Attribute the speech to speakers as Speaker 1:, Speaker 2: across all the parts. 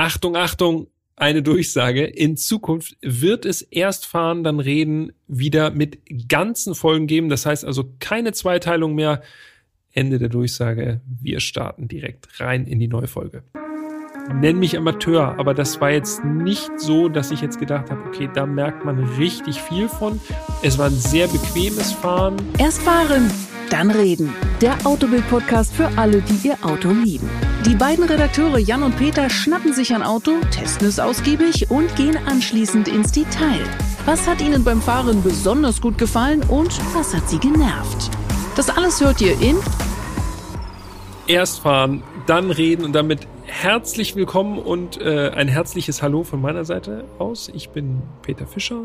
Speaker 1: Achtung, Achtung, eine Durchsage. In Zukunft wird es erst fahren, dann reden wieder mit ganzen Folgen geben. Das heißt also keine Zweiteilung mehr. Ende der Durchsage. Wir starten direkt rein in die neue Folge. Nenn mich Amateur, aber das war jetzt nicht so, dass ich jetzt gedacht habe, okay, da merkt man richtig viel von. Es war ein sehr bequemes Fahren.
Speaker 2: Erst fahren, dann reden. Der Autobild-Podcast für alle, die ihr Auto lieben. Die beiden Redakteure Jan und Peter schnappen sich ein Auto, testen es ausgiebig und gehen anschließend ins Detail. Was hat ihnen beim Fahren besonders gut gefallen und was hat sie genervt? Das alles hört ihr in
Speaker 1: Erst fahren, dann reden und damit herzlich willkommen und äh, ein herzliches Hallo von meiner Seite aus. Ich bin Peter Fischer,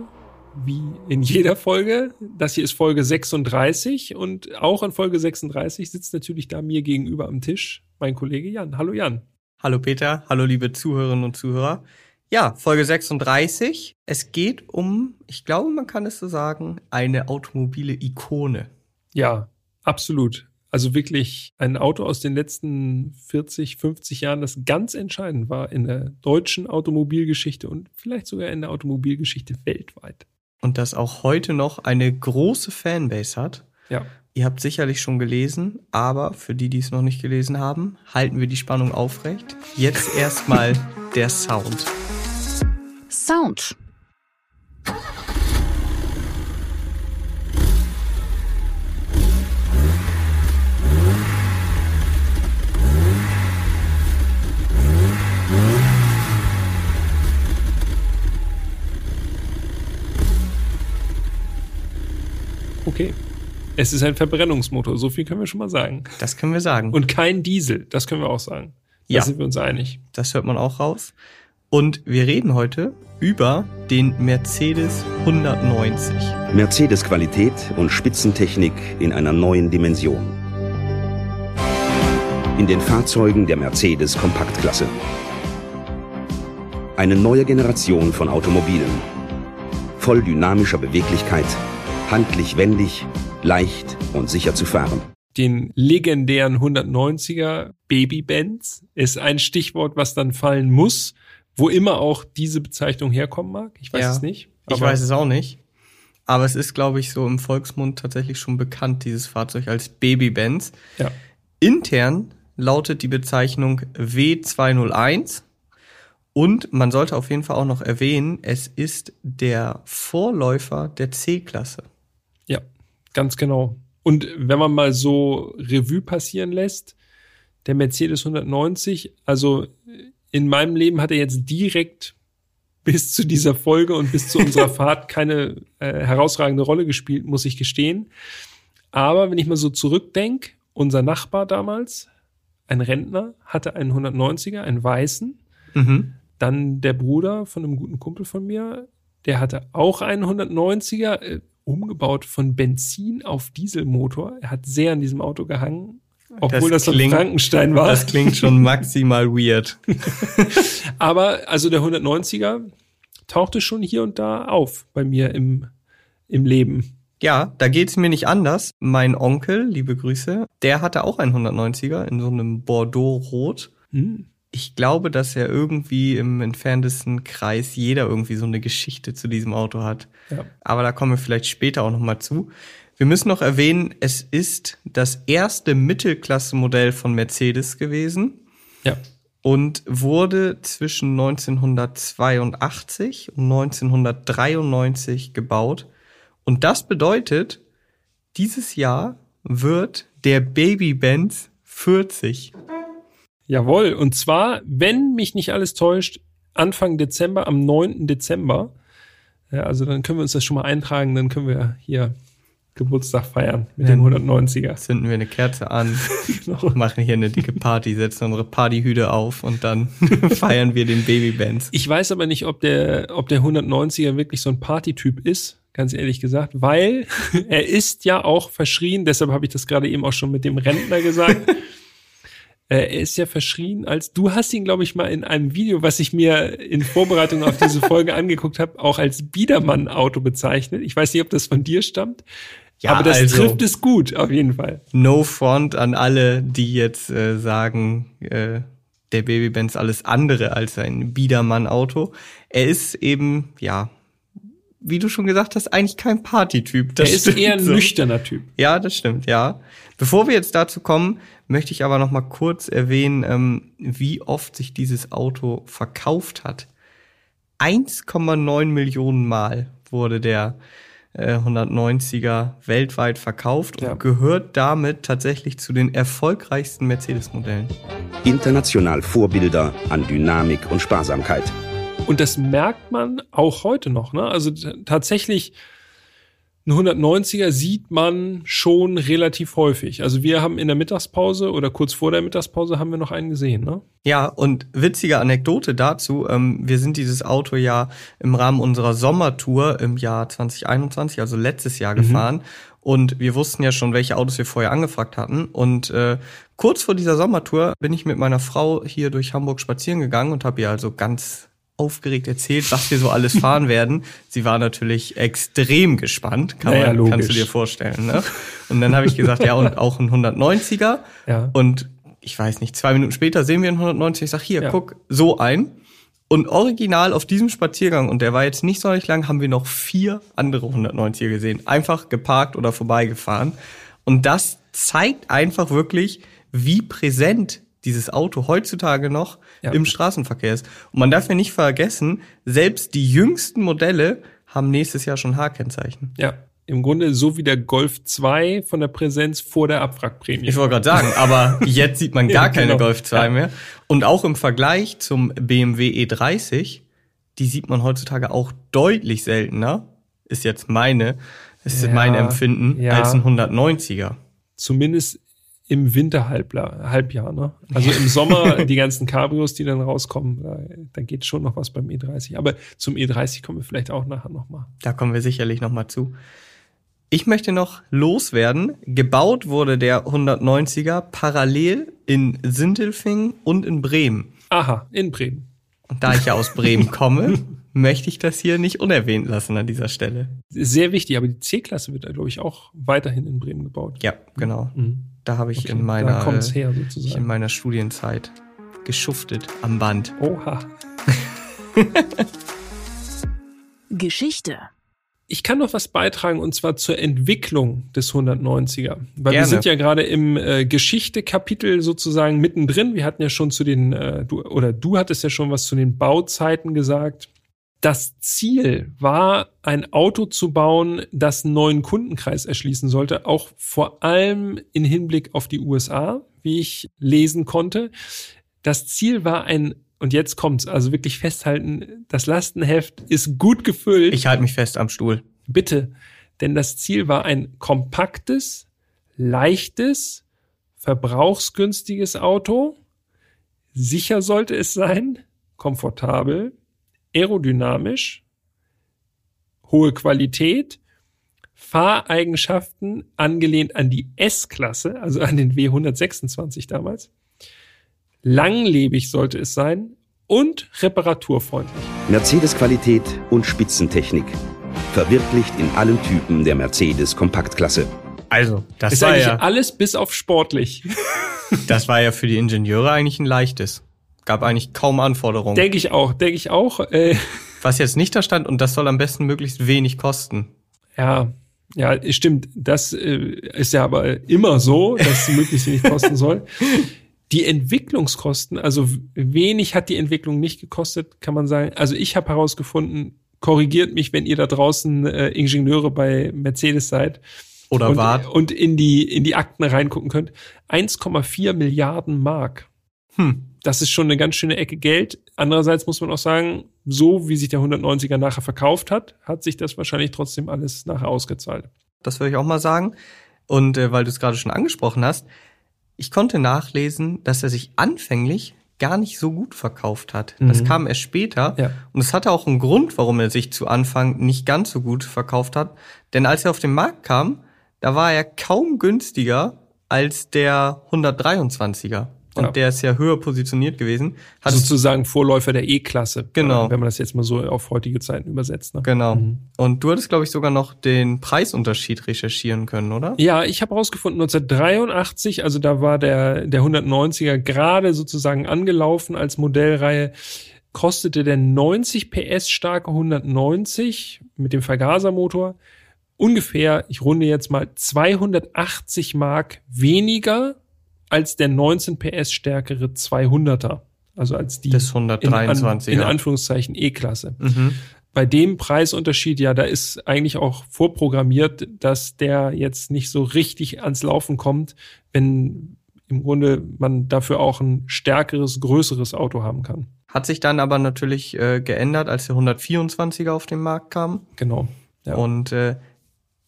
Speaker 1: wie in jeder Folge. Das hier ist Folge 36 und auch in Folge 36 sitzt natürlich da mir gegenüber am Tisch mein Kollege Jan. Hallo Jan.
Speaker 3: Hallo Peter, hallo liebe Zuhörerinnen und Zuhörer. Ja, Folge 36. Es geht um, ich glaube, man kann es so sagen, eine automobile Ikone.
Speaker 1: Ja, absolut. Also wirklich ein Auto aus den letzten 40, 50 Jahren, das ganz entscheidend war in der deutschen Automobilgeschichte und vielleicht sogar in der Automobilgeschichte weltweit.
Speaker 3: Und das auch heute noch eine große Fanbase hat.
Speaker 1: Ja.
Speaker 3: Ihr habt sicherlich schon gelesen, aber für die, die es noch nicht gelesen haben, halten wir die Spannung aufrecht. Jetzt erstmal der Sound.
Speaker 2: Sound.
Speaker 1: Okay. Es ist ein Verbrennungsmotor, so viel können wir schon mal sagen.
Speaker 3: Das können wir sagen.
Speaker 1: Und kein Diesel, das können wir auch sagen. Da
Speaker 3: Ja.
Speaker 1: sind wir uns einig.
Speaker 3: Das hört man auch raus. Und wir reden heute über den Mercedes 190.
Speaker 4: Mercedes-Qualität und Spitzentechnik in einer neuen Dimension. In den Fahrzeugen der Mercedes Kompaktklasse. Eine neue Generation von Automobilen. Voll dynamischer Beweglichkeit, handlich wendig, leicht und sicher zu fahren.
Speaker 1: Den legendären 190er Baby Benz ist ein Stichwort, was dann fallen muss, wo immer auch diese Bezeichnung herkommen mag. Ich weiß
Speaker 3: Ja.
Speaker 1: es nicht.
Speaker 3: Ich weiß es auch nicht. Aber es ist, glaube ich, so im Volksmund tatsächlich schon bekannt, dieses Fahrzeug als Baby-Benz.
Speaker 1: Ja.
Speaker 3: Intern lautet die Bezeichnung W201. Und man sollte auf jeden Fall auch noch erwähnen, es ist der Vorläufer der C-Klasse.
Speaker 1: Ganz genau. Und wenn man mal so Revue passieren lässt, der Mercedes 190, also in meinem Leben hat er jetzt direkt bis zu dieser Folge und bis zu unserer Fahrt keine äh, herausragende Rolle gespielt, muss ich gestehen. Aber wenn ich mal so zurückdenke, unser Nachbar damals, ein Rentner, hatte einen 190er, einen weißen.
Speaker 3: Mhm.
Speaker 1: Dann der Bruder von einem guten Kumpel von mir, der hatte auch einen 190er, äh, umgebaut von Benzin auf Dieselmotor. Er hat sehr an diesem Auto gehangen, obwohl das,
Speaker 3: Das klingt-
Speaker 1: Frankenstein war.
Speaker 3: Das klingt schon maximal weird.
Speaker 1: Aber also der 190er tauchte schon hier und da auf bei mir im, im Leben.
Speaker 3: Ja, da geht's mir nicht anders. Mein Onkel, liebe Grüße, der hatte auch einen 190er in so einem Bordeaux-Rot.
Speaker 1: Hm.
Speaker 3: Ich glaube, dass er irgendwie im entferntesten Kreis jeder irgendwie so eine Geschichte zu diesem Auto hat.
Speaker 1: Ja.
Speaker 3: Aber da kommen wir vielleicht später auch nochmal zu. Wir müssen noch erwähnen, es ist das erste Mittelklasse-Modell von Mercedes gewesen
Speaker 1: Ja.
Speaker 3: und wurde zwischen 1982 und 1993 gebaut. Und das bedeutet, dieses Jahr wird der Baby Benz 40.
Speaker 1: Jawohl. Und zwar, wenn mich nicht alles täuscht, Anfang Dezember, am 9. Dezember. Ja, also dann können wir uns das schon mal eintragen, dann können wir hier Geburtstag feiern mit dem 190er.
Speaker 3: Zünden wir eine Kerze an,
Speaker 1: Genau.
Speaker 3: machen hier eine dicke Party, setzen unsere Partyhüte auf und dann feiern wir den Baby Benz.
Speaker 1: Ich weiß aber nicht, ob der, ob der 190er wirklich so ein Partytyp ist, ganz ehrlich gesagt, weil er ist ja auch verschrien, deshalb habe ich das gerade eben auch schon mit dem Rentner gesagt. Äh, Er ist ja verschrien als, du hast ihn, glaube ich, mal in einem Video, was ich mir in Vorbereitung auf diese Folge angeguckt habe, auch als Biedermann-Auto bezeichnet. Ich weiß nicht, ob das von dir stammt.
Speaker 3: Ja,
Speaker 1: aber das
Speaker 3: also-
Speaker 1: trifft es gut, auf jeden Fall.
Speaker 3: No front an alle, die jetzt äh, sagen, äh, der Babybenz alles andere als ein Biedermann-Auto. Er ist eben, ja, wie du schon gesagt hast, eigentlich kein Partytyp.
Speaker 1: Er ist eher ein so. nüchterner Typ.
Speaker 3: Ja, das stimmt, ja. Bevor wir jetzt dazu kommen, möchte ich aber noch mal kurz erwähnen, ähm, wie oft sich dieses Auto verkauft hat. 1,9 Millionen Mal wurde der 190er äh, weltweit verkauft ja. und gehört damit tatsächlich zu den erfolgreichsten Mercedes-Modellen.
Speaker 4: International Vorbilder an Dynamik und Sparsamkeit.
Speaker 1: Und das merkt man auch heute noch. Ne? Also tatsächlich ein 190er sieht man schon relativ häufig. Also wir haben in der Mittagspause oder kurz vor der Mittagspause haben wir noch einen gesehen, ne?
Speaker 3: Ja, und witzige Anekdote dazu. Ähm, wir sind dieses Auto ja im Rahmen unserer Sommertour im Jahr 2021, also letztes Jahr mhm. gefahren. Und wir wussten ja schon, welche Autos wir vorher angefragt hatten. Und äh, kurz vor dieser Sommertour bin ich mit meiner Frau hier durch Hamburg spazieren gegangen und habe ihr also ganz aufgeregt erzählt, was wir so alles fahren werden. Sie war natürlich extrem gespannt, kann naja, man, kannst du dir vorstellen. Ne? Und dann habe ich gesagt, ja, und auch ein 190er. Ja. Und ich weiß nicht, zwei Minuten später sehen wir einen 190. Ich sag, hier, ja. guck, so ein. Und original auf diesem Spaziergang, und der war jetzt nicht sonderlich lang, haben wir noch vier andere 190er gesehen. Einfach geparkt oder vorbeigefahren. Und das zeigt einfach wirklich, wie präsent dieses Auto heutzutage noch ja. im Straßenverkehr ist. Und man darf ja nicht vergessen, selbst die jüngsten Modelle haben nächstes Jahr schon H-Kennzeichen.
Speaker 1: Ja. Im Grunde so wie der Golf 2 von der Präsenz vor der Abwrackprämie.
Speaker 3: Ich wollte gerade sagen, aber jetzt sieht man gar ja, keine genau. Golf 2 ja. mehr. Und auch im Vergleich zum BMW E30, die sieht man heutzutage auch deutlich seltener, ist jetzt meine, ist mein Empfinden, als ein 190er.
Speaker 1: Zumindest im Winterhalbjahr, Halbjahr, ne? Also im Sommer die ganzen Cabrios, die dann rauskommen, da, da geht schon noch was beim E30. Aber zum E30 kommen wir vielleicht auch nachher nochmal.
Speaker 3: Da kommen wir sicherlich nochmal zu. Ich möchte noch loswerden. Gebaut wurde der 190er parallel in Sindelfingen und in Bremen.
Speaker 1: Aha, in Bremen.
Speaker 3: Und da ich ja aus Bremen komme, möchte ich das hier nicht unerwähnt lassen an dieser Stelle.
Speaker 1: Sehr wichtig, aber die C-Klasse wird da, glaube ich, auch weiterhin in Bremen gebaut.
Speaker 3: Ja, genau. Mhm. Da habe ich okay, in meiner her, in meiner Studienzeit geschuftet am Band.
Speaker 1: Oha.
Speaker 2: Geschichte.
Speaker 1: Ich kann noch was beitragen und zwar zur Entwicklung des 190er. Weil Gerne. wir sind ja gerade im äh, Geschichte-Kapitel sozusagen mittendrin. Wir hatten ja schon zu den, äh, du, oder du hattest ja schon was zu den Bauzeiten gesagt das Ziel war, ein Auto zu bauen, das einen neuen Kundenkreis erschließen sollte, auch vor allem in Hinblick auf die USA, wie ich lesen konnte. Das Ziel war ein und jetzt kommt's, also wirklich festhalten, das Lastenheft ist gut gefüllt.
Speaker 3: Ich halte mich fest am Stuhl.
Speaker 1: Bitte, denn das Ziel war ein kompaktes, leichtes, verbrauchsgünstiges Auto. Sicher sollte es sein, komfortabel, aerodynamisch, hohe Qualität, Fahreigenschaften angelehnt an die S-Klasse, also an den W126 damals. Langlebig sollte es sein und reparaturfreundlich.
Speaker 4: Mercedes-Qualität und Spitzentechnik. Verwirklicht in allen Typen der Mercedes Kompaktklasse.
Speaker 3: Also, das
Speaker 1: ist
Speaker 3: war
Speaker 1: eigentlich
Speaker 3: ja
Speaker 1: alles bis auf sportlich.
Speaker 3: das war ja für die Ingenieure eigentlich ein leichtes gab eigentlich kaum Anforderungen.
Speaker 1: Denke ich auch, denke ich auch. Äh,
Speaker 3: Was jetzt nicht da stand, und das soll am besten möglichst wenig kosten.
Speaker 1: Ja, ja, stimmt. Das äh, ist ja aber immer so, dass es möglichst wenig kosten soll. Die Entwicklungskosten, also wenig hat die Entwicklung nicht gekostet, kann man sagen. Also ich habe herausgefunden, korrigiert mich, wenn ihr da draußen äh, Ingenieure bei Mercedes seid.
Speaker 3: Oder
Speaker 1: und,
Speaker 3: wart.
Speaker 1: Und in die, in die Akten reingucken könnt. 1,4 Milliarden Mark. Hm das ist schon eine ganz schöne Ecke Geld. Andererseits muss man auch sagen, so wie sich der 190er nachher verkauft hat, hat sich das wahrscheinlich trotzdem alles nachher ausgezahlt.
Speaker 3: Das würde ich auch mal sagen. Und äh, weil du es gerade schon angesprochen hast, ich konnte nachlesen, dass er sich anfänglich gar nicht so gut verkauft hat. Mhm. Das kam erst später. Ja. Und es hatte auch einen Grund, warum er sich zu Anfang nicht ganz so gut verkauft hat. Denn als er auf den Markt kam, da war er kaum günstiger als der 123er. Und
Speaker 1: Ja.
Speaker 3: der ist ja höher positioniert gewesen. Hat
Speaker 1: Sozusagen Vorläufer der E-Klasse.
Speaker 3: Genau.
Speaker 1: Wenn man das jetzt mal so auf heutige Zeiten übersetzt. Ne?
Speaker 3: genau.
Speaker 1: Mhm.
Speaker 3: Und du hattest, glaube ich, sogar noch den Preisunterschied recherchieren können, oder?
Speaker 1: Ja, ich habe herausgefunden, 1983, also da war der, der 190er gerade sozusagen angelaufen als Modellreihe, kostete der 90 PS starke 190 mit dem Vergasermotor ungefähr, ich runde jetzt mal, 280 Mark weniger als der 19 PS stärkere 200er. Also als die
Speaker 3: Des
Speaker 1: in, an,
Speaker 3: 123er.
Speaker 1: in Anführungszeichen E-Klasse
Speaker 3: Mhm.
Speaker 1: bei dem Preisunterschied, ja, da ist eigentlich auch vorprogrammiert, dass der jetzt nicht so richtig ans Laufen kommt, wenn im Grunde man dafür auch ein stärkeres, größeres Auto haben kann.
Speaker 3: Hat sich dann aber natürlich äh, geändert, als der 124er auf den Markt kam.
Speaker 1: Genau. Ja.
Speaker 3: Und äh,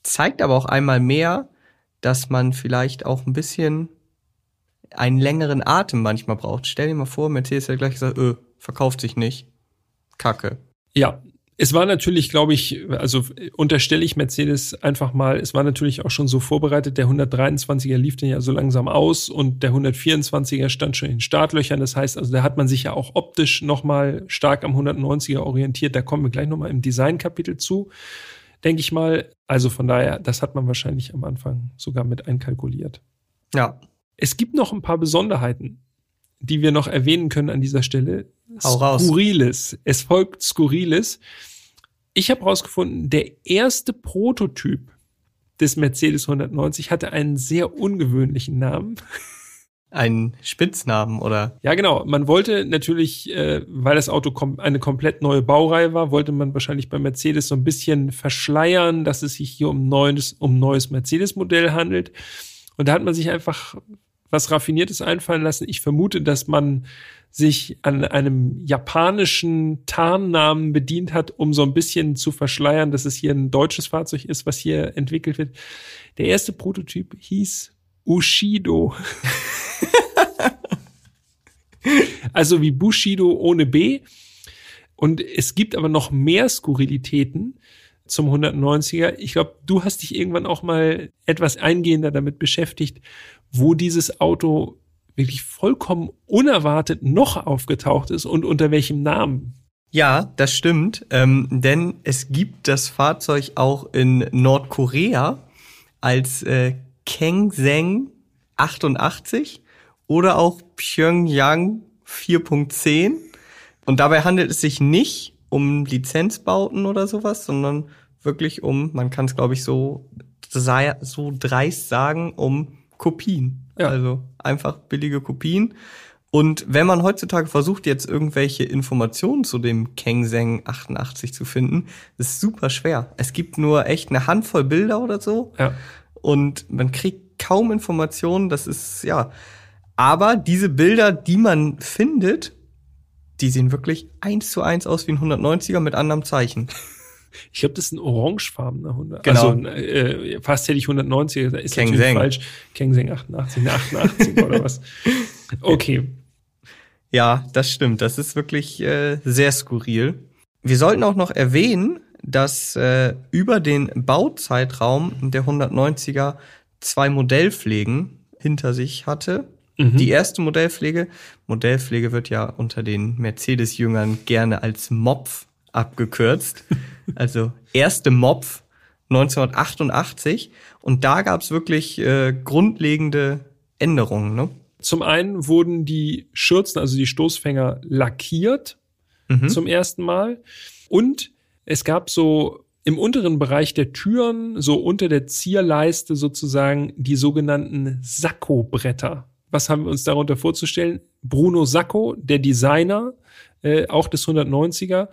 Speaker 3: zeigt aber auch einmal mehr, dass man vielleicht auch ein bisschen einen längeren Atem manchmal braucht. Stell dir mal vor, Mercedes hat gleich gesagt, öh, verkauft sich nicht. Kacke.
Speaker 1: Ja, es war natürlich, glaube ich, also unterstelle ich Mercedes einfach mal, es war natürlich auch schon so vorbereitet, der 123er lief dann ja so langsam aus und der 124er stand schon in Startlöchern. Das heißt, also da hat man sich ja auch optisch nochmal stark am 190er orientiert. Da kommen wir gleich nochmal im Designkapitel zu, denke ich mal. Also von daher, das hat man wahrscheinlich am Anfang sogar mit einkalkuliert.
Speaker 3: Ja,
Speaker 1: Es gibt noch ein paar Besonderheiten, die wir noch erwähnen können an dieser Stelle.
Speaker 3: Hau raus.
Speaker 1: Skurriles. Es folgt Skurriles. Ich habe herausgefunden, der erste Prototyp des Mercedes 190 hatte einen sehr ungewöhnlichen Namen.
Speaker 3: ein Spitznamen oder
Speaker 1: Ja, genau. Man wollte natürlich, äh, weil das Auto kom eine komplett neue Baureihe war, wollte man wahrscheinlich bei Mercedes so ein bisschen verschleiern, dass es sich hier um neues, um neues Mercedes-Modell handelt. Und da hat man sich einfach was Raffiniertes einfallen lassen. Ich vermute, dass man sich an einem japanischen Tarnnamen bedient hat, um so ein bisschen zu verschleiern, dass es hier ein deutsches Fahrzeug ist, was hier entwickelt wird. Der erste Prototyp hieß Ushido. also wie Bushido ohne B. Und es gibt aber noch mehr Skurrilitäten zum 190er. Ich glaube, du hast dich irgendwann auch mal etwas eingehender damit beschäftigt, wo dieses Auto wirklich vollkommen unerwartet noch aufgetaucht ist und unter welchem Namen.
Speaker 3: Ja, das stimmt, ähm, denn es gibt das Fahrzeug auch in Nordkorea als äh, Kengseng 88 oder auch Pyongyang 4.10. Und dabei handelt es sich nicht um Lizenzbauten oder sowas, sondern wirklich um, man kann es glaube ich so, so dreist sagen, um Kopien.
Speaker 1: Ja.
Speaker 3: Also einfach billige Kopien. Und wenn man heutzutage versucht, jetzt irgendwelche Informationen zu dem Kengseng 88 zu finden, ist super schwer. Es gibt nur echt eine Handvoll Bilder oder so
Speaker 1: Ja.
Speaker 3: und man kriegt kaum Informationen. Das ist, ja. Aber diese Bilder, die man findet, die sehen wirklich eins zu eins aus wie ein 190er mit anderem Zeichen.
Speaker 1: Ich glaube, das ist ein orangefarbener 100.
Speaker 3: Genau.
Speaker 1: Also äh, fast hätte ich 190, da ist
Speaker 3: Kengseng.
Speaker 1: natürlich falsch. Kengseng 88, eine 88 oder was. Okay.
Speaker 3: Ja, das stimmt. Das ist wirklich äh, sehr skurril. Wir sollten auch noch erwähnen, dass äh, über den Bauzeitraum der 190er zwei Modellpflegen hinter sich hatte.
Speaker 1: Mhm.
Speaker 3: Die erste Modellpflege, Modellpflege wird ja unter den Mercedes-Jüngern gerne als MOPF abgekürzt. also erste MOPF 1988. Und da gab es wirklich äh, grundlegende Änderungen. Ne?
Speaker 1: Zum einen wurden die Schürzen, also die Stoßfänger, lackiert
Speaker 3: Mhm.
Speaker 1: zum ersten Mal. Und es gab so im unteren Bereich der Türen, so unter der Zierleiste sozusagen, die sogenannten Sakko-Bretter. Was haben wir uns darunter vorzustellen? Bruno Sacco, der Designer, äh, auch des 190er,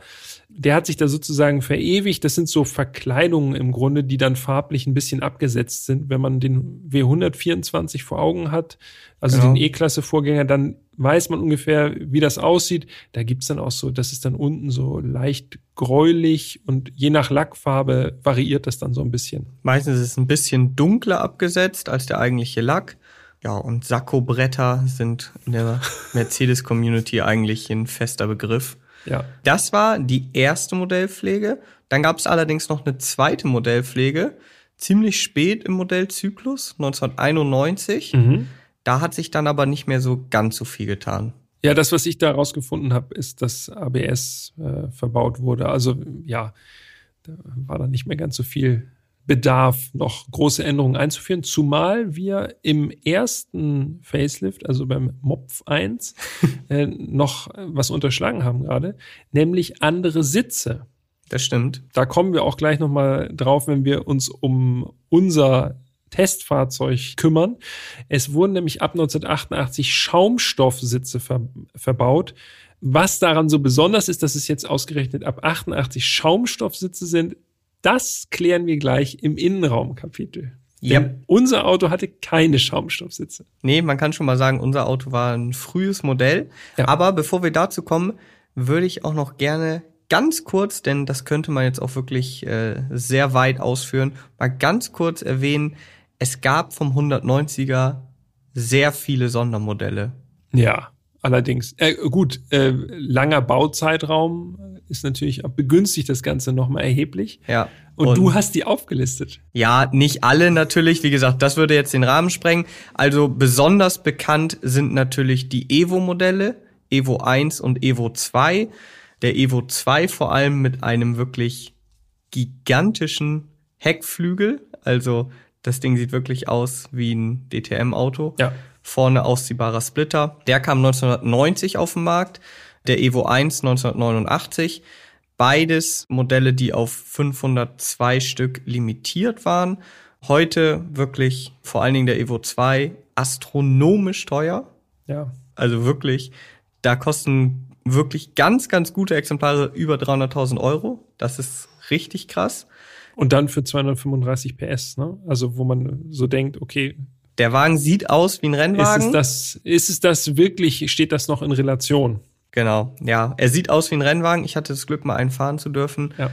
Speaker 1: der hat sich da sozusagen verewigt. Das sind so Verkleidungen im Grunde, die dann farblich ein bisschen abgesetzt sind. Wenn man den W124 vor Augen hat, also
Speaker 3: Genau.
Speaker 1: den E-Klasse-Vorgänger, dann weiß man ungefähr, wie das aussieht. Da gibt's dann auch so, das ist dann unten so leicht gräulich und je nach Lackfarbe variiert das dann so ein bisschen.
Speaker 3: Meistens ist es ein bisschen dunkler abgesetzt als der eigentliche Lack. Ja, und Sakko-Bretter sind in der Mercedes-Community eigentlich ein fester Begriff.
Speaker 1: Ja.
Speaker 3: Das war die erste Modellpflege. Dann gab es allerdings noch eine zweite Modellpflege, ziemlich spät im Modellzyklus, 1991.
Speaker 1: Mhm.
Speaker 3: Da hat sich dann aber nicht mehr so ganz so viel getan.
Speaker 1: Ja, das, was ich da rausgefunden habe, ist, dass ABS äh, verbaut wurde. Also ja, da war dann nicht mehr ganz so viel Bedarf, noch große Änderungen einzuführen, zumal wir im ersten Facelift, also beim Mopf 1, äh, noch was unterschlagen haben gerade, nämlich andere Sitze.
Speaker 3: Das stimmt.
Speaker 1: Da kommen wir auch gleich nochmal drauf, wenn wir uns um unser Testfahrzeug kümmern. Es wurden nämlich ab 1988 Schaumstoffsitze ver verbaut. Was daran so besonders ist, dass es jetzt ausgerechnet ab 88 Schaumstoffsitze sind, das klären wir gleich im Innenraumkapitel.
Speaker 3: Ja.
Speaker 1: Denn unser Auto hatte keine Schaumstoffsitze.
Speaker 3: Nee, man kann schon mal sagen, unser Auto war ein frühes Modell.
Speaker 1: Ja.
Speaker 3: Aber bevor wir dazu kommen, würde ich auch noch gerne ganz kurz, denn das könnte man jetzt auch wirklich äh, sehr weit ausführen, mal ganz kurz erwähnen, es gab vom 190er sehr viele Sondermodelle.
Speaker 1: Ja, allerdings. Äh, gut, äh, langer Bauzeitraum ist natürlich begünstigt das Ganze nochmal erheblich.
Speaker 3: Ja.
Speaker 1: Und, du hast die aufgelistet.
Speaker 3: Ja, nicht alle natürlich. Wie gesagt, das würde jetzt den Rahmen sprengen. Also besonders bekannt sind natürlich die Evo-Modelle, Evo 1 und Evo 2. Der Evo 2 vor allem mit einem wirklich gigantischen Heckflügel. Also das Ding sieht wirklich aus wie ein DTM-Auto.
Speaker 1: Ja.
Speaker 3: Vorne ausziehbarer Splitter. Der kam 1990 auf den Markt. Der Evo 1 1989. Beides Modelle, die auf 502 Stück limitiert waren. Heute wirklich vor allen Dingen der Evo 2 astronomisch teuer.
Speaker 1: Ja.
Speaker 3: Also wirklich, da kosten wirklich ganz, ganz gute Exemplare über 300.000 Euro. Das ist richtig krass.
Speaker 1: Und dann für 235 PS, ne? Also wo man so denkt, okay,
Speaker 3: Der Wagen sieht aus wie ein
Speaker 1: ist
Speaker 3: Rennwagen.
Speaker 1: es das, ist es das wirklich, steht das noch in Relation?
Speaker 3: Genau, ja. Er sieht aus wie ein Rennwagen. Ich hatte das Glück, mal einen fahren zu dürfen.
Speaker 1: Ja.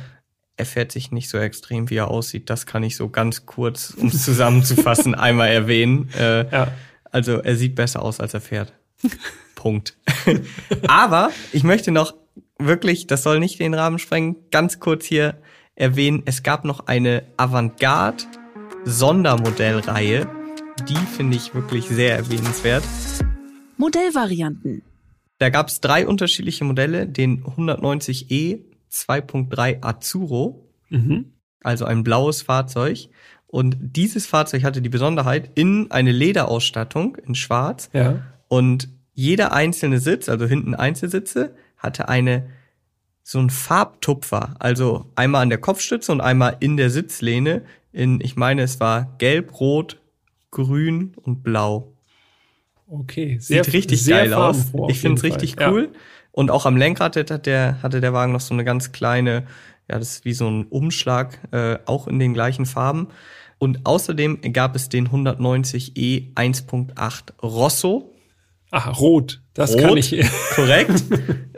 Speaker 3: Er fährt sich nicht so extrem, wie er aussieht. Das kann ich so ganz kurz, um es zusammenzufassen, einmal erwähnen. Äh,
Speaker 1: Ja.
Speaker 3: Also er sieht besser aus, als er fährt. Punkt. Aber ich möchte noch wirklich, das soll nicht den Rahmen sprengen, ganz kurz hier erwähnen, es gab noch eine Avantgarde Sondermodellreihe. Die finde ich wirklich sehr erwähnenswert.
Speaker 2: Modellvarianten.
Speaker 3: Da gab es drei unterschiedliche Modelle, den 190e 2.3 Azzurro,
Speaker 1: Mhm.
Speaker 3: also ein blaues Fahrzeug. Und dieses Fahrzeug hatte die Besonderheit, innen eine Lederausstattung in schwarz
Speaker 1: Ja.
Speaker 3: und jeder einzelne Sitz, also hinten Einzelsitze, hatte eine so ein Farbtupfer, also einmal an der Kopfstütze und einmal in der Sitzlehne in, ich meine, es war gelb, rot, grün und blau.
Speaker 1: Okay. Sehr,
Speaker 3: Sieht richtig
Speaker 1: sehr
Speaker 3: geil aus. Ich finde es richtig
Speaker 1: Fall.
Speaker 3: cool. Und auch am Lenkrad hat der, hatte der Wagen noch so eine ganz kleine, ja, das ist wie so ein Umschlag, äh, auch in den gleichen Farben. Und außerdem gab es den 190e 1.8 Rosso.
Speaker 1: Ja. Ah, rot. Das
Speaker 3: Rot,
Speaker 1: kann ich.
Speaker 3: Korrekt.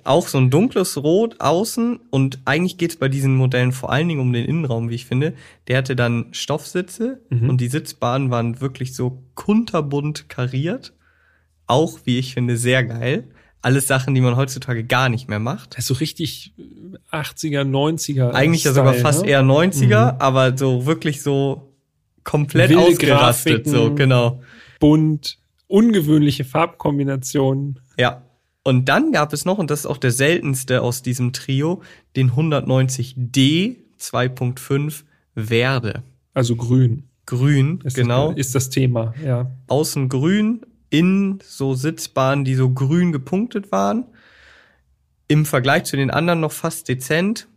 Speaker 3: auch so ein dunkles Rot außen. Und eigentlich geht es bei diesen Modellen vor allen Dingen um den Innenraum, wie ich finde. Der hatte dann Stoffsitze
Speaker 1: Mhm.
Speaker 3: und die Sitzbahnen waren wirklich so kunterbunt kariert. Auch, wie ich finde, sehr geil. Alles Sachen, die man heutzutage gar nicht mehr macht.
Speaker 1: Das ist so richtig 80er, 90er.
Speaker 3: Eigentlich ja sogar fast
Speaker 1: ne?
Speaker 3: eher 90er, aber so wirklich so komplett
Speaker 1: Wilde
Speaker 3: ausgerastet.
Speaker 1: Grafiken.
Speaker 3: So, genau.
Speaker 1: Bunt, ungewöhnliche Farbkombinationen.
Speaker 3: Ja. Und dann gab es noch, und das ist auch der seltenste aus diesem Trio, den 190D 2.5 Verde.
Speaker 1: Also grün.
Speaker 3: Grün,
Speaker 1: Ist
Speaker 3: genau.
Speaker 1: Das, ist das Thema, ja.
Speaker 3: Außen grün, innen so Sitzbahnen, die so grün gepunktet waren. Im Vergleich zu den anderen noch fast dezent.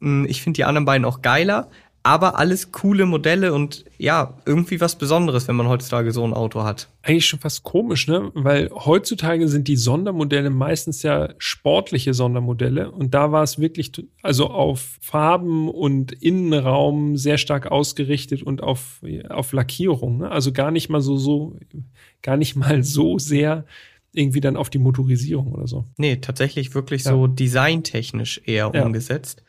Speaker 3: Hm, Ich finde die anderen beiden auch geiler, aber alles coole Modelle und ja, irgendwie was Besonderes, wenn man heutzutage so ein Auto hat.
Speaker 1: Eigentlich schon fast komisch, ne? Weil heutzutage sind die Sondermodelle meistens ja sportliche Sondermodelle und da war es wirklich also auf Farben und Innenraum sehr stark ausgerichtet und auf auf Lackierung, ne? Also gar nicht mal so so gar nicht mal so sehr irgendwie dann auf die Motorisierung oder so.
Speaker 3: Nee, tatsächlich wirklich
Speaker 1: Ja.
Speaker 3: so designtechnisch eher
Speaker 1: Ja.
Speaker 3: umgesetzt.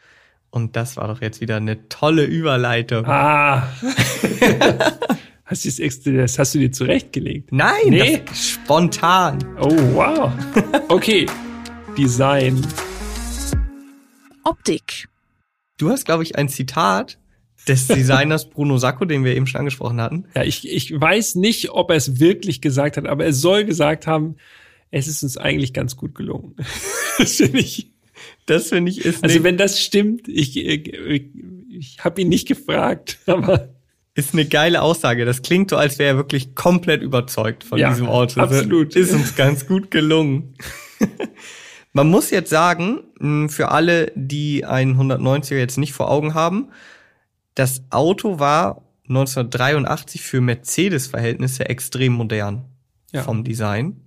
Speaker 3: Und das war doch jetzt wieder eine tolle Überleitung.
Speaker 1: Ah. hast, du das, extra- das hast du dir zurechtgelegt?
Speaker 3: Nein,
Speaker 1: Nee.
Speaker 3: das spontan.
Speaker 1: Oh, wow. Okay. Design.
Speaker 2: Optik.
Speaker 3: Du hast, glaube ich, ein Zitat des Designers Bruno Sacco, den wir eben schon angesprochen hatten.
Speaker 1: Ja, ich, ich weiß nicht, ob er es wirklich gesagt hat, aber er soll gesagt haben, es ist uns eigentlich ganz gut gelungen. das finde ich.
Speaker 3: Das finde ich ist.
Speaker 1: Also wenn das stimmt, ich, ich, ich habe ihn nicht gefragt, aber
Speaker 3: ist eine geile Aussage. Das klingt so, als wäre er wirklich komplett überzeugt von
Speaker 1: Ja,
Speaker 3: diesem Auto. Also
Speaker 1: absolut.
Speaker 3: Ist uns ganz gut gelungen. Man muss jetzt sagen, mh, für alle, die einen 190er jetzt nicht vor Augen haben, das Auto war 1983 für Mercedes-Verhältnisse extrem modern
Speaker 1: Ja.
Speaker 3: vom Design.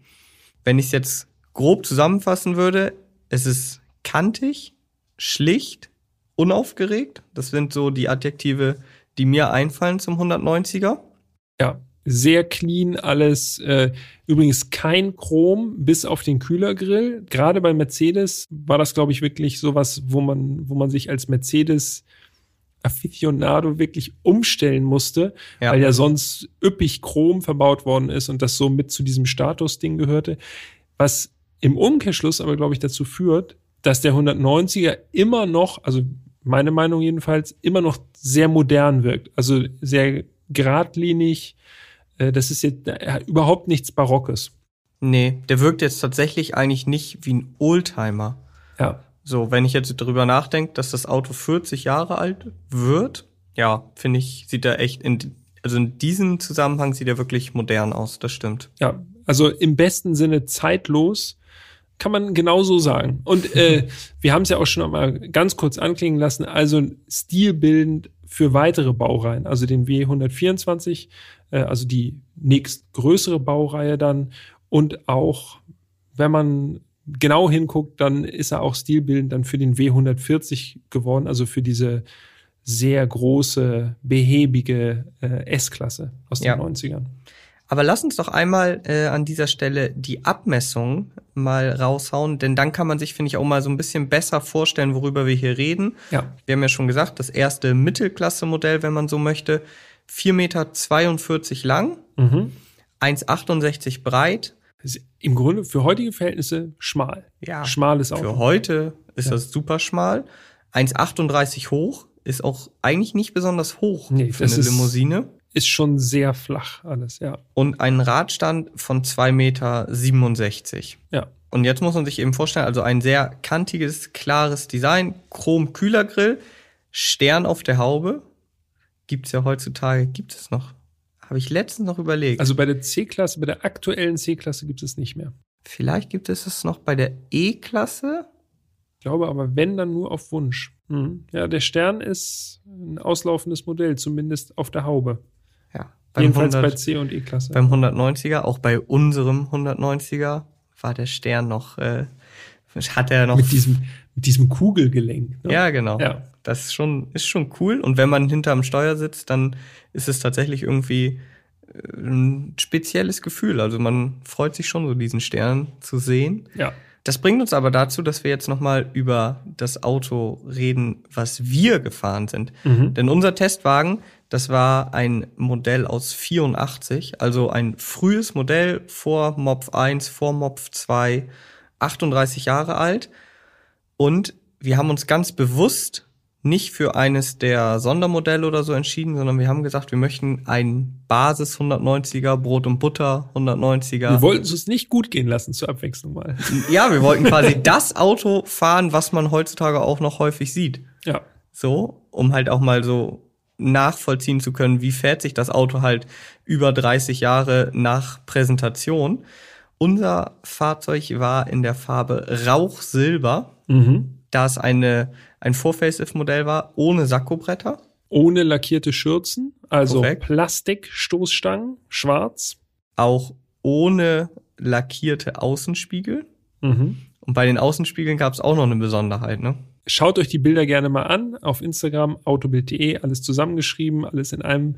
Speaker 3: Wenn ich es jetzt grob zusammenfassen würde, es ist kantig, schlicht, unaufgeregt. Das sind so die Adjektive, die mir einfallen zum 190er.
Speaker 1: ja, sehr clean alles. Äh, übrigens kein Chrom bis auf den Kühlergrill. Gerade bei Mercedes war das, glaube ich, wirklich sowas, wo man, wo man sich als Mercedes Aficionado wirklich umstellen musste,
Speaker 3: Ja.
Speaker 1: weil ja sonst üppig Chrom verbaut worden ist und das so mit zu diesem Statusding gehörte. Was im Umkehrschluss aber, glaube ich, dazu führt, dass der 190er immer noch, also meine Meinung jedenfalls, immer noch sehr modern wirkt. Also sehr geradlinig. Äh, Das ist jetzt äh, überhaupt nichts Barockes.
Speaker 3: Nee, der wirkt jetzt tatsächlich eigentlich nicht wie ein Oldtimer.
Speaker 1: Ja.
Speaker 3: So, wenn ich jetzt drüber nachdenke, dass das Auto 40 Jahre alt wird, ja, finde ich, sieht er echt in, also in diesem Zusammenhang sieht er wirklich modern aus, das stimmt.
Speaker 1: Ja, also im besten Sinne zeitlos, kann man genauso sagen. Und äh, wir haben es ja auch schon mal ganz kurz anklingen lassen, also stilbildend für weitere Baureihen, also den W124, äh, also die nächstgrößere Baureihe dann und auch, wenn man genau hinguckt, dann ist er auch stilbildend dann für den W140 geworden, also für diese sehr große, behäbige äh, S-Klasse aus den
Speaker 3: Ja.
Speaker 1: 90ern.
Speaker 3: Aber lass uns doch einmal äh, an dieser Stelle die Abmessung mal raushauen, denn dann kann man sich, finde ich, auch mal so ein bisschen besser vorstellen, worüber wir hier reden.
Speaker 1: Ja.
Speaker 3: Wir haben ja schon gesagt, das erste Mittelklasse-Modell, wenn man so möchte, 4,42 Meter lang,
Speaker 1: Mhm.
Speaker 3: 1,68 breit.
Speaker 1: Ist Im Grunde für heutige Verhältnisse schmal.
Speaker 3: Ja,
Speaker 1: Schmales Auto.
Speaker 3: Für heute ist
Speaker 1: Ja.
Speaker 3: das super schmal. 1,38 hoch ist auch eigentlich nicht besonders hoch
Speaker 1: Nee,
Speaker 3: für eine
Speaker 1: ist-
Speaker 3: Limousine.
Speaker 1: Ist schon sehr flach alles, ja.
Speaker 3: Und einen Radstand von 2,67 Meter.
Speaker 1: Ja.
Speaker 3: Und jetzt muss man sich eben vorstellen, also ein sehr kantiges, klares Design, Chrom-Kühlergrill, Stern auf der Haube. Gibt's ja heutzutage, gibt es noch. Habe ich letztens noch überlegt.
Speaker 1: Also bei der C-Klasse, bei der aktuellen C-Klasse gibt es nicht mehr.
Speaker 3: Vielleicht gibt es es noch bei der E-Klasse.
Speaker 1: Ich glaube aber, wenn, dann nur auf Wunsch. Mhm. Ja, der Stern ist ein auslaufendes Modell, zumindest auf der Haube.
Speaker 3: Beim,
Speaker 1: Jedenfalls
Speaker 3: 100,
Speaker 1: bei C- und E-Klasse.
Speaker 3: beim 190er, auch bei unserem 190er, war der Stern noch, äh, hat er noch.
Speaker 1: Mit diesem, mit diesem Kugelgelenk. Ne?
Speaker 3: ja, genau.
Speaker 1: Ja.
Speaker 3: Das ist schon, ist schon cool. Und wenn man hinterm Steuer sitzt, dann ist es tatsächlich irgendwie äh, ein spezielles Gefühl. Also man freut sich schon, so diesen Stern zu sehen.
Speaker 1: Ja.
Speaker 3: Das bringt uns aber dazu, dass wir jetzt nochmal über das Auto reden, was wir gefahren sind.
Speaker 1: Mhm.
Speaker 3: Denn unser Testwagen, das war ein Modell aus 84, also ein frühes Modell vor Mopf 1, vor Mopf 2, 38 Jahre alt. Und wir haben uns ganz bewusst nicht für eines der Sondermodelle oder so entschieden, sondern wir haben gesagt, wir möchten ein Basis 190er, Brot und Butter 190er.
Speaker 1: Wir wollten es nicht gut gehen lassen zur Abwechslung mal.
Speaker 3: Ja, wir wollten quasi das Auto fahren, was man heutzutage auch noch häufig sieht.
Speaker 1: Ja.
Speaker 3: So, um halt auch mal so nachvollziehen zu können, wie fährt sich das Auto halt über 30 Jahre nach Präsentation. Unser Fahrzeug war in der Farbe Rauchsilber,
Speaker 1: Mhm.
Speaker 3: da es eine, ein Vor-Facelift-Modell war, ohne Sakkobretter.
Speaker 1: Ohne lackierte Schürzen, also
Speaker 3: Korrekt.
Speaker 1: Plastikstoßstangen, schwarz.
Speaker 3: auch ohne lackierte Außenspiegel.
Speaker 1: Mhm.
Speaker 3: Und bei den Außenspiegeln gab es auch noch eine Besonderheit, ne?
Speaker 1: Schaut euch die Bilder gerne mal an auf Instagram, autobild.de, alles zusammengeschrieben, alles in einem.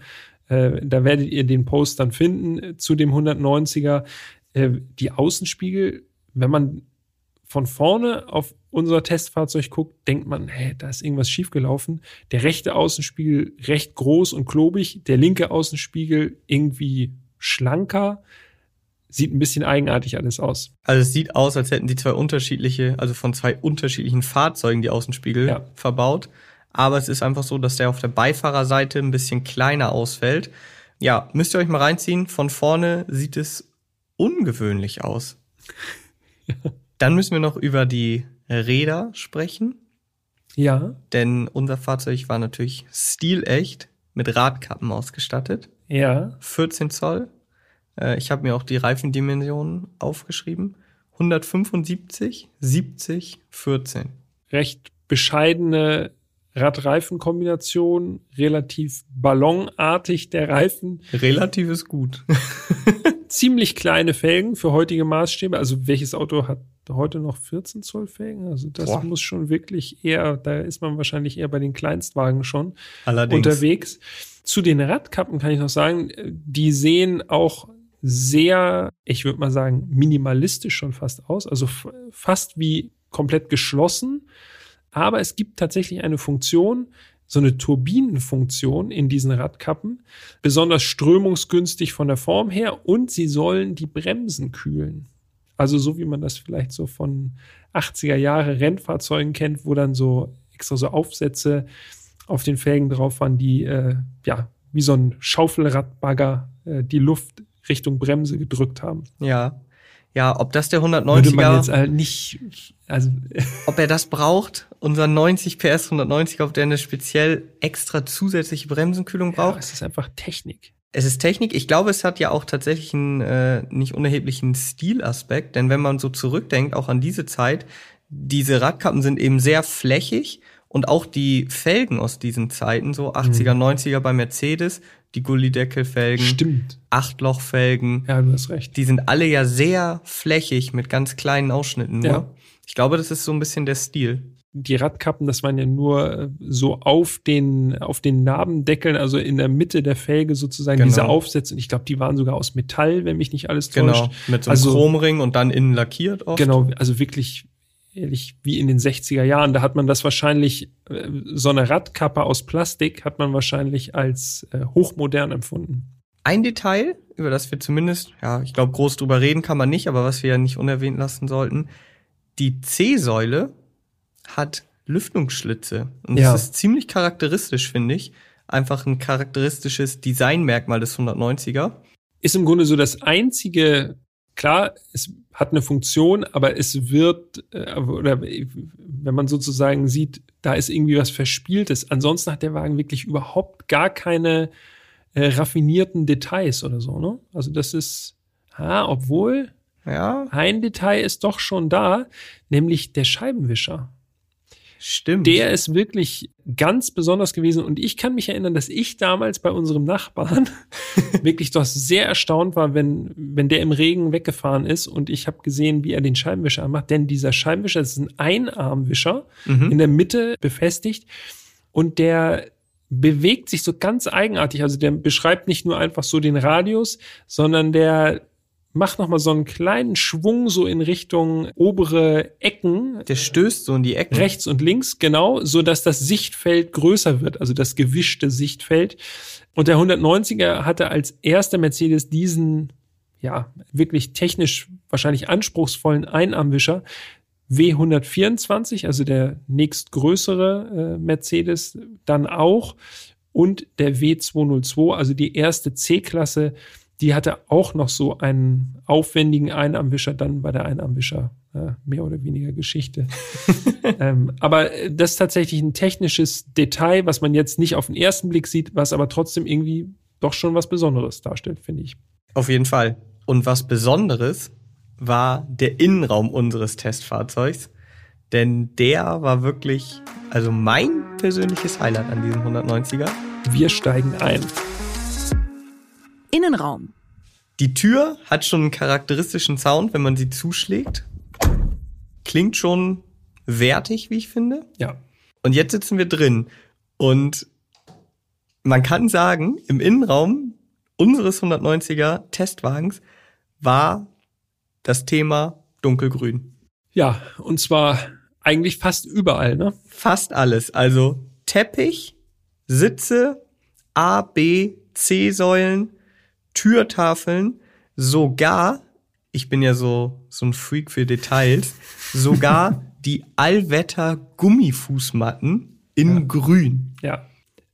Speaker 1: Äh, da werdet ihr den Post dann finden zu dem 190er. Äh, die Außenspiegel, wenn man von vorne auf unser Testfahrzeug guckt, denkt man, hä, da ist irgendwas schiefgelaufen. Der rechte Außenspiegel recht groß und klobig, der linke Außenspiegel irgendwie schlanker. Sieht ein bisschen eigenartig alles aus.
Speaker 3: Also es sieht aus, als hätten die zwei unterschiedliche, also von zwei unterschiedlichen Fahrzeugen die Außenspiegel
Speaker 1: Ja.
Speaker 3: verbaut. aber es ist einfach so, dass der auf der Beifahrerseite ein bisschen kleiner ausfällt. Ja, müsst ihr euch mal reinziehen. Von vorne sieht es ungewöhnlich aus. Dann müssen wir noch über die Räder sprechen.
Speaker 1: Ja.
Speaker 3: Denn unser Fahrzeug war natürlich stilecht mit Radkappen ausgestattet.
Speaker 1: Ja.
Speaker 3: 14 Zoll. Äh, ich habe mir auch die Reifendimensionen aufgeschrieben. 175, 70, 14.
Speaker 1: Recht bescheidene Radreifenkombination, relativ ballonartig der Reifen.
Speaker 3: Relativ ist gut.
Speaker 1: Ziemlich kleine Felgen für heutige Maßstäbe. Also welches Auto hat heute noch 14 Zoll Felgen? Also das Boah. muss schon wirklich eher, da ist man wahrscheinlich eher bei den Kleinstwagen schon Allerdings. unterwegs. Zu den Radkappen kann ich noch sagen, die sehen auch sehr, ich würde mal sagen, minimalistisch schon fast aus. Also fast wie komplett geschlossen aber es gibt tatsächlich eine Funktion, so eine Turbinenfunktion in diesen Radkappen, besonders strömungsgünstig von der Form her und sie sollen die Bremsen kühlen. Also so wie man das vielleicht so von 80er Jahre Rennfahrzeugen kennt, wo dann so extra so Aufsätze auf den Felgen drauf waren, die äh, ja wie so ein Schaufelradbagger äh, die Luft Richtung Bremse gedrückt haben.
Speaker 3: Ja. Ja, ob das der 190er
Speaker 1: Würde man jetzt halt nicht also
Speaker 3: ob er das braucht, unser 90 PS 190, ob der eine speziell extra zusätzliche Bremsenkühlung braucht. Ja,
Speaker 1: es ist einfach Technik.
Speaker 3: Es ist Technik. Ich glaube, es hat ja auch tatsächlich einen äh, nicht unerheblichen Stilaspekt, denn wenn man so zurückdenkt, auch an diese Zeit, diese Radkappen sind eben sehr flächig und auch die Felgen aus diesen Zeiten, so 80er, mhm. 90er bei Mercedes, die Gullideckelfelgen,
Speaker 1: Stimmt.
Speaker 3: Achtlochfelgen.
Speaker 1: Ja, du hast recht.
Speaker 3: Die sind alle ja sehr flächig mit ganz kleinen Ausschnitten nur. Ja. Ich glaube, das ist so ein bisschen der Stil.
Speaker 1: Die Radkappen, das waren ja nur äh, so auf den, auf den Narbendeckeln, also in der Mitte der Felge sozusagen genau. diese Aufsätze. Und ich glaube, die waren sogar aus Metall, wenn mich nicht alles täuscht. Genau,
Speaker 3: mit so einem also, Chromring und dann innen lackiert oft.
Speaker 1: Genau, also wirklich ehrlich wie in den 60er Jahren. Da hat man das wahrscheinlich, äh, so eine Radkappe aus Plastik hat man wahrscheinlich als äh, hochmodern empfunden.
Speaker 3: Ein Detail, über das wir zumindest, ja, ich glaube, groß drüber reden kann man nicht, aber was wir ja nicht unerwähnt lassen sollten, die C-Säule hat Lüftungsschlitze. Und ja. das ist ziemlich charakteristisch, finde ich. Einfach ein charakteristisches Designmerkmal des 190er.
Speaker 1: Ist im Grunde so das einzige, klar, es hat eine Funktion, aber es wird, äh, oder wenn man sozusagen sieht, da ist irgendwie was Verspieltes. Ansonsten hat der Wagen wirklich überhaupt gar keine äh, raffinierten Details oder so, ne? Also das ist, ah, obwohl, ja. Ein Detail ist doch schon da, nämlich der Scheibenwischer.
Speaker 3: Stimmt.
Speaker 1: Der ist wirklich ganz besonders gewesen. Und ich kann mich erinnern, dass ich damals bei unserem Nachbarn wirklich doch sehr erstaunt war, wenn, wenn der im Regen weggefahren ist und ich habe gesehen, wie er den Scheibenwischer macht. Denn dieser Scheibenwischer ist ein Einarmwischer mhm. in der Mitte befestigt und der bewegt sich so ganz eigenartig. Also der beschreibt nicht nur einfach so den Radius, sondern der macht nochmal so einen kleinen Schwung so in Richtung obere Ecken.
Speaker 3: Der stößt so in die Ecken.
Speaker 1: Rechts und links, genau, so dass das Sichtfeld größer wird, also das gewischte Sichtfeld. Und der 190er hatte als erster Mercedes diesen, ja, wirklich technisch wahrscheinlich anspruchsvollen Einarmwischer. W124, also der nächstgrößere äh, Mercedes, dann auch. Und der W202, also die erste C-Klasse die hatte auch noch so einen aufwendigen Einarmwischer dann bei der Einarmwischer äh, mehr oder weniger Geschichte. ähm, aber das ist tatsächlich ein technisches Detail, was man jetzt nicht auf den ersten Blick sieht, was aber trotzdem irgendwie doch schon was Besonderes darstellt, finde ich.
Speaker 3: Auf jeden Fall. Und was Besonderes war der Innenraum unseres Testfahrzeugs, denn der war wirklich, also mein persönliches Highlight an diesem 190er.
Speaker 1: Wir steigen ein.
Speaker 2: Innenraum.
Speaker 3: Die Tür hat schon einen charakteristischen Sound, wenn man sie zuschlägt. Klingt schon wertig, wie ich finde.
Speaker 1: Ja.
Speaker 3: Und jetzt sitzen wir drin. Und man kann sagen, im Innenraum unseres 190er Testwagens war das Thema dunkelgrün.
Speaker 1: Ja, und zwar eigentlich fast überall, ne?
Speaker 3: Fast alles. Also Teppich, Sitze, A, B, C-Säulen, Türtafeln, sogar, ich bin ja so, so ein Freak für Details, sogar die Allwetter Gummifußmatten in
Speaker 1: Ja.
Speaker 3: grün.
Speaker 1: Ja.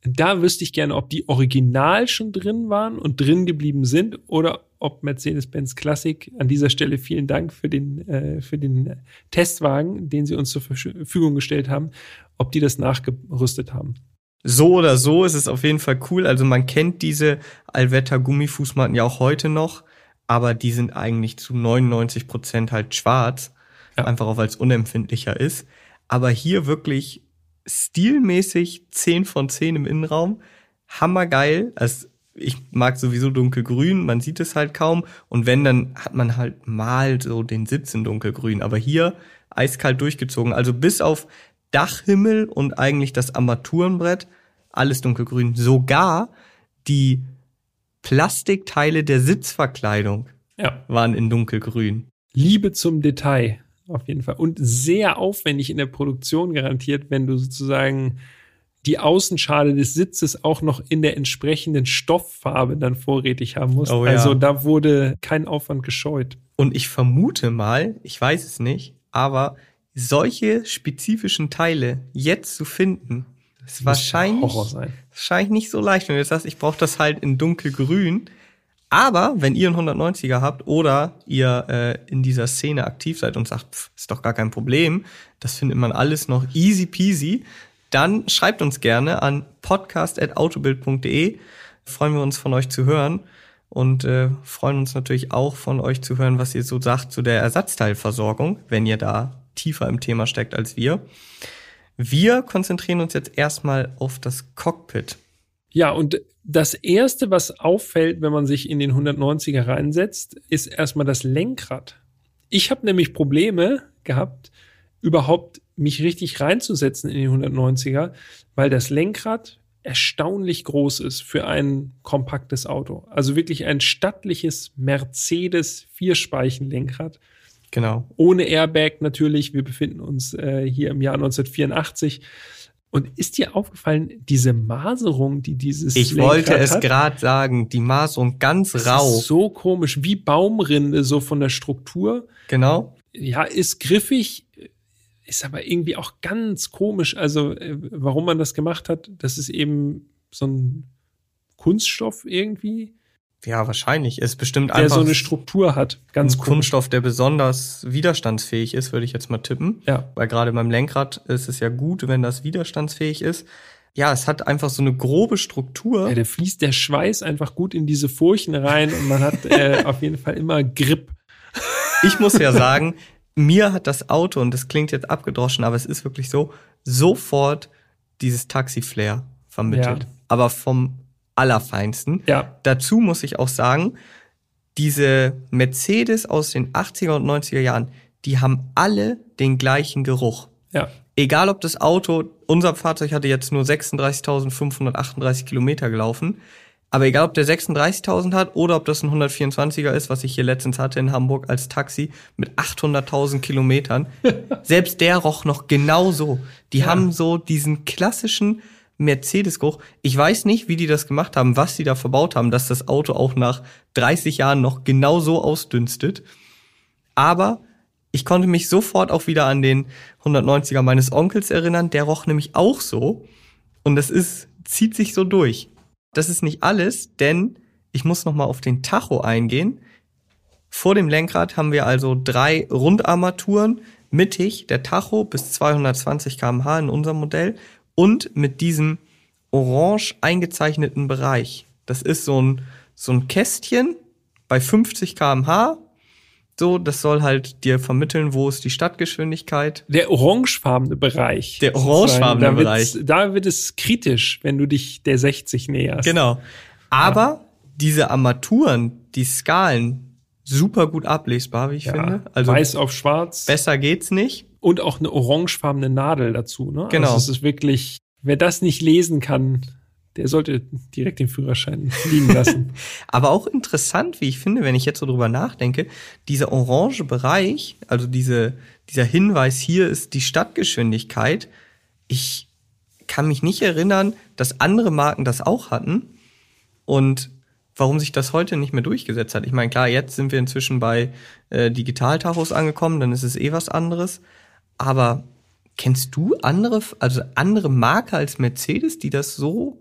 Speaker 1: Da wüsste ich gerne, ob die original schon drin waren und drin geblieben sind oder ob Mercedes-Benz Classic an dieser Stelle vielen Dank für den, äh, für den Testwagen, den sie uns zur Verfügung gestellt haben, ob die das nachgerüstet haben.
Speaker 3: So oder so ist es auf jeden Fall cool. Also man kennt diese Alvetta Gummifußmatten ja auch heute noch, aber die sind eigentlich zu 99 Prozent halt schwarz.
Speaker 1: Ja.
Speaker 3: Einfach auch, weil es unempfindlicher ist. Aber hier wirklich stilmäßig 10 von 10 im Innenraum. Hammergeil. Also ich mag sowieso dunkelgrün, man sieht es halt kaum. Und wenn, dann hat man halt mal so den Sitz in dunkelgrün. Aber hier eiskalt durchgezogen. Also bis auf Dachhimmel und eigentlich das Armaturenbrett, alles dunkelgrün. Sogar die Plastikteile der Sitzverkleidung
Speaker 1: Ja.
Speaker 3: waren in dunkelgrün.
Speaker 1: Liebe zum Detail, auf jeden Fall. Und sehr aufwendig in der Produktion garantiert, wenn du sozusagen die Außenschale des Sitzes auch noch in der entsprechenden Stofffarbe dann vorrätig haben musst.
Speaker 3: Oh ja.
Speaker 1: Also da wurde kein Aufwand gescheut.
Speaker 3: Und ich vermute mal, ich weiß es nicht, aber solche spezifischen Teile jetzt zu finden, ist wahrscheinlich, wahrscheinlich nicht so leicht. Wenn du jetzt sagst, ich brauche das halt in dunkelgrün. Aber wenn ihr einen 190er habt oder ihr äh, in dieser Szene aktiv seid und sagt, pff, ist doch gar kein Problem, das findet man alles noch easy peasy, dann schreibt uns gerne an podcast.autobild.de. Freuen wir uns von euch zu hören und äh, freuen uns natürlich auch von euch zu hören, was ihr so sagt zu der Ersatzteilversorgung, wenn ihr da tiefer im Thema steckt als wir. Wir konzentrieren uns jetzt erstmal auf das Cockpit.
Speaker 1: Ja, und das erste, was auffällt, wenn man sich in den 190er reinsetzt, ist erstmal das Lenkrad. Ich habe nämlich Probleme gehabt, überhaupt mich richtig reinzusetzen in den 190er, weil das Lenkrad erstaunlich groß ist für ein kompaktes Auto. Also wirklich ein stattliches Mercedes Vierspeichenlenkrad.
Speaker 3: Genau.
Speaker 1: Ohne Airbag natürlich. Wir befinden uns äh, hier im Jahr 1984. Und ist dir aufgefallen, diese Maserung, die dieses
Speaker 3: Ich
Speaker 1: Lenkrad
Speaker 3: wollte es gerade sagen, die Maserung ganz
Speaker 1: Das
Speaker 3: rau.
Speaker 1: Ist so komisch, wie Baumrinde, so von der Struktur.
Speaker 3: Genau.
Speaker 1: Ja, ist griffig, ist aber irgendwie auch ganz komisch. Also, äh, warum man das gemacht hat, das ist eben so ein Kunststoff irgendwie,
Speaker 3: Ja, wahrscheinlich. Ist bestimmt
Speaker 1: der
Speaker 3: einfach
Speaker 1: so eine Struktur hat. Ganz
Speaker 3: ein
Speaker 1: komisch.
Speaker 3: Kunststoff, der besonders widerstandsfähig ist, würde ich jetzt mal tippen.
Speaker 1: Ja.
Speaker 3: Weil gerade beim Lenkrad ist es ja gut, wenn das widerstandsfähig ist. Ja, es hat einfach so eine grobe Struktur.
Speaker 1: Ja, da fließt der Schweiß einfach gut in diese Furchen rein und man hat äh, auf jeden Fall immer Grip.
Speaker 3: Ich muss ja sagen, mir hat das Auto, und das klingt jetzt abgedroschen, aber es ist wirklich so, sofort dieses Taxi-Flair vermittelt.
Speaker 1: Ja.
Speaker 3: Aber vom Allerfeinsten.
Speaker 1: Ja,
Speaker 3: Dazu muss ich auch sagen, diese Mercedes aus den 80er und 90er Jahren, die haben alle den gleichen Geruch.
Speaker 1: ja,
Speaker 3: Egal ob das Auto, unser Fahrzeug hatte jetzt nur 36.538 Kilometer gelaufen, aber egal ob der 36.000 hat oder ob das ein 124er ist, was ich hier letztens hatte in Hamburg als Taxi mit 800.000 Kilometern, selbst der roch noch genauso. Die
Speaker 1: Ja.
Speaker 3: haben so diesen klassischen Mercedes-Geruch. Ich weiß nicht, wie die das gemacht haben, was die da verbaut haben, dass das Auto auch nach 30 Jahren noch genauso ausdünstet. Aber ich konnte mich sofort auch wieder an den 190er meines Onkels erinnern. Der roch nämlich auch so. Und das ist, zieht sich so durch. Das ist nicht alles, denn ich muss noch mal auf den Tacho eingehen. Vor dem Lenkrad haben wir also drei Rundarmaturen. Mittig der Tacho bis 220 km/h in unserem Modell und mit diesem orange eingezeichneten Bereich. Das ist so ein, so ein Kästchen bei 50 km/h. So, das soll halt dir vermitteln, wo ist die Stadtgeschwindigkeit.
Speaker 1: der orangefarbene Bereich.
Speaker 3: Der orangefarbene
Speaker 1: da
Speaker 3: Bereich.
Speaker 1: Da wird es kritisch, wenn du dich der 60 näherst.
Speaker 3: Genau. Aber diese Armaturen, die Skalen, super gut ablesbar, wie ich
Speaker 1: Ja,
Speaker 3: finde. Also
Speaker 1: weiß auf schwarz.
Speaker 3: besser geht's nicht.
Speaker 1: Und auch eine orangefarbene Nadel dazu. Ne?
Speaker 3: Genau.
Speaker 1: Also es ist wirklich, wer das nicht lesen kann, der sollte direkt den Führerschein liegen lassen.
Speaker 3: Aber auch interessant, wie ich finde, wenn ich jetzt so drüber nachdenke, dieser orange Bereich, also diese, dieser Hinweis hier ist die Stadtgeschwindigkeit. Ich kann mich nicht erinnern, dass andere Marken das auch hatten und warum sich das heute nicht mehr durchgesetzt hat. Ich meine, klar, jetzt sind wir inzwischen bei äh, Digitaltachos angekommen, dann ist es eh was anderes. Aber Kennst du andere, also andere Marke als Mercedes, die das so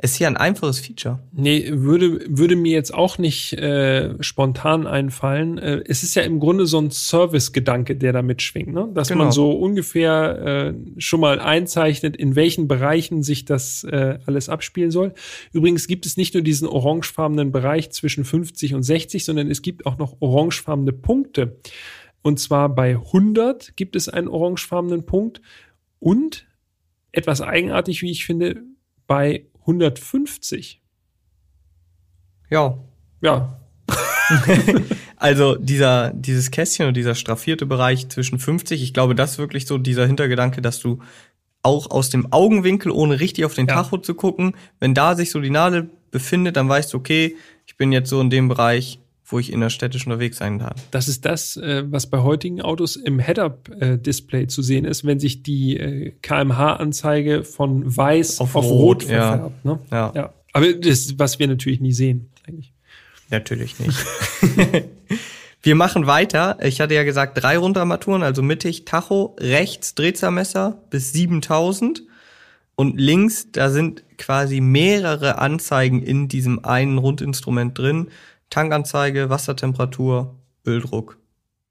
Speaker 3: ist hier ein einfaches Feature.
Speaker 1: Nee, würde, würde mir jetzt auch nicht äh, spontan einfallen. Äh, es ist ja im Grunde so ein Service-Gedanke, der da mitschwingt, ne? dass
Speaker 3: Genau.
Speaker 1: man so ungefähr äh, schon mal einzeichnet, in welchen Bereichen sich das äh, alles abspielen soll. Übrigens gibt es nicht nur diesen orangefarbenen Bereich zwischen 50 und 60, sondern es gibt auch noch orangefarbene Punkte. Und zwar bei 100 gibt es einen orangefarbenen Punkt und etwas eigenartig, wie ich finde, bei 150.
Speaker 3: Ja.
Speaker 1: Ja,
Speaker 3: Also dieser, dieses Kästchen und dieser straffierte Bereich zwischen 50, ich glaube, das ist wirklich so dieser Hintergedanke, dass du auch aus dem Augenwinkel, ohne richtig auf den
Speaker 1: Ja.
Speaker 3: Tacho zu gucken, wenn da sich so die Nadel befindet, dann weißt du, okay, ich bin jetzt so in dem Bereich, wo ich innerstädtisch unterwegs sein kann.
Speaker 1: Das ist das, äh, was bei heutigen Autos im Head-Up-Display zu sehen ist, wenn sich die äh, kmh-Anzeige von weiß auf,
Speaker 3: Auf
Speaker 1: rot,
Speaker 3: Rot, ja.
Speaker 1: verfärbt. Ne?
Speaker 3: Ja.
Speaker 1: ja. Aber das, was wir natürlich nie sehen, eigentlich.
Speaker 3: Natürlich nicht. Wir machen weiter. Ich hatte ja gesagt, drei Rundarmaturen, also mittig Tacho, rechts Drehzahlmesser bis 7000 und links, da sind quasi mehrere Anzeigen in diesem einen Rundinstrument drin. Tankanzeige, Wassertemperatur, Öldruck.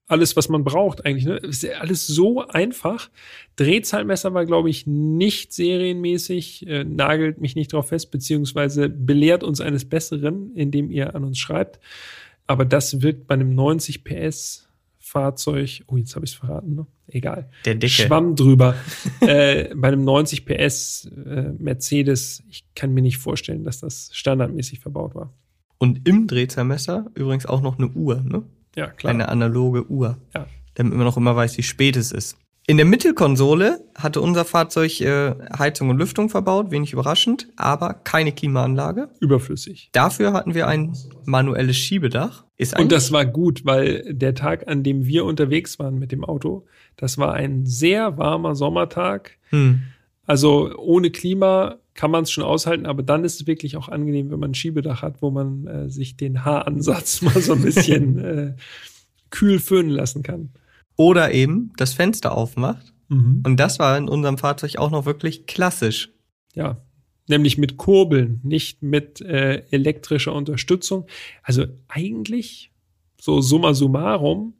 Speaker 1: Alles, was man braucht, eigentlich. Ne? Ist alles so einfach. Drehzahlmesser war, glaube ich, nicht serienmäßig, äh, nagelt mich nicht drauf fest, beziehungsweise belehrt uns eines Besseren, indem ihr an uns schreibt. Aber das wird bei einem 90 PS Fahrzeug, oh, jetzt habe ich es verraten, ne? Egal.
Speaker 3: Der dicke.
Speaker 1: Schwamm drüber. äh, bei einem 90 PS äh, Mercedes, ich kann mir nicht vorstellen, dass das standardmäßig verbaut war.
Speaker 3: Und im Drehzahlmesser übrigens auch noch eine Uhr, ne?
Speaker 1: Ja, klar.
Speaker 3: Eine analoge Uhr.
Speaker 1: Ja.
Speaker 3: Damit man noch immer weiß, wie spät es ist. In der Mittelkonsole hatte unser Fahrzeug äh, Heizung und Lüftung verbaut, wenig überraschend, aber keine Klimaanlage.
Speaker 1: Überflüssig.
Speaker 3: Dafür hatten wir ein manuelles Schiebedach. Ist
Speaker 1: Und das war gut, weil der Tag, an dem wir unterwegs waren mit dem Auto, das war ein sehr warmer Sommertag.
Speaker 3: hm,
Speaker 1: Also ohne Klima kann man es schon aushalten, aber dann ist es wirklich auch angenehm, wenn man ein Schiebedach hat, wo man äh, sich den Haaransatz mal so ein bisschen äh, kühl föhnen lassen kann.
Speaker 3: oder eben das Fenster aufmacht.
Speaker 1: Mhm.
Speaker 3: Und das war in unserem Fahrzeug auch noch wirklich klassisch.
Speaker 1: Ja, nämlich mit Kurbeln, nicht mit äh, elektrischer Unterstützung. Also eigentlich, so summa summarum,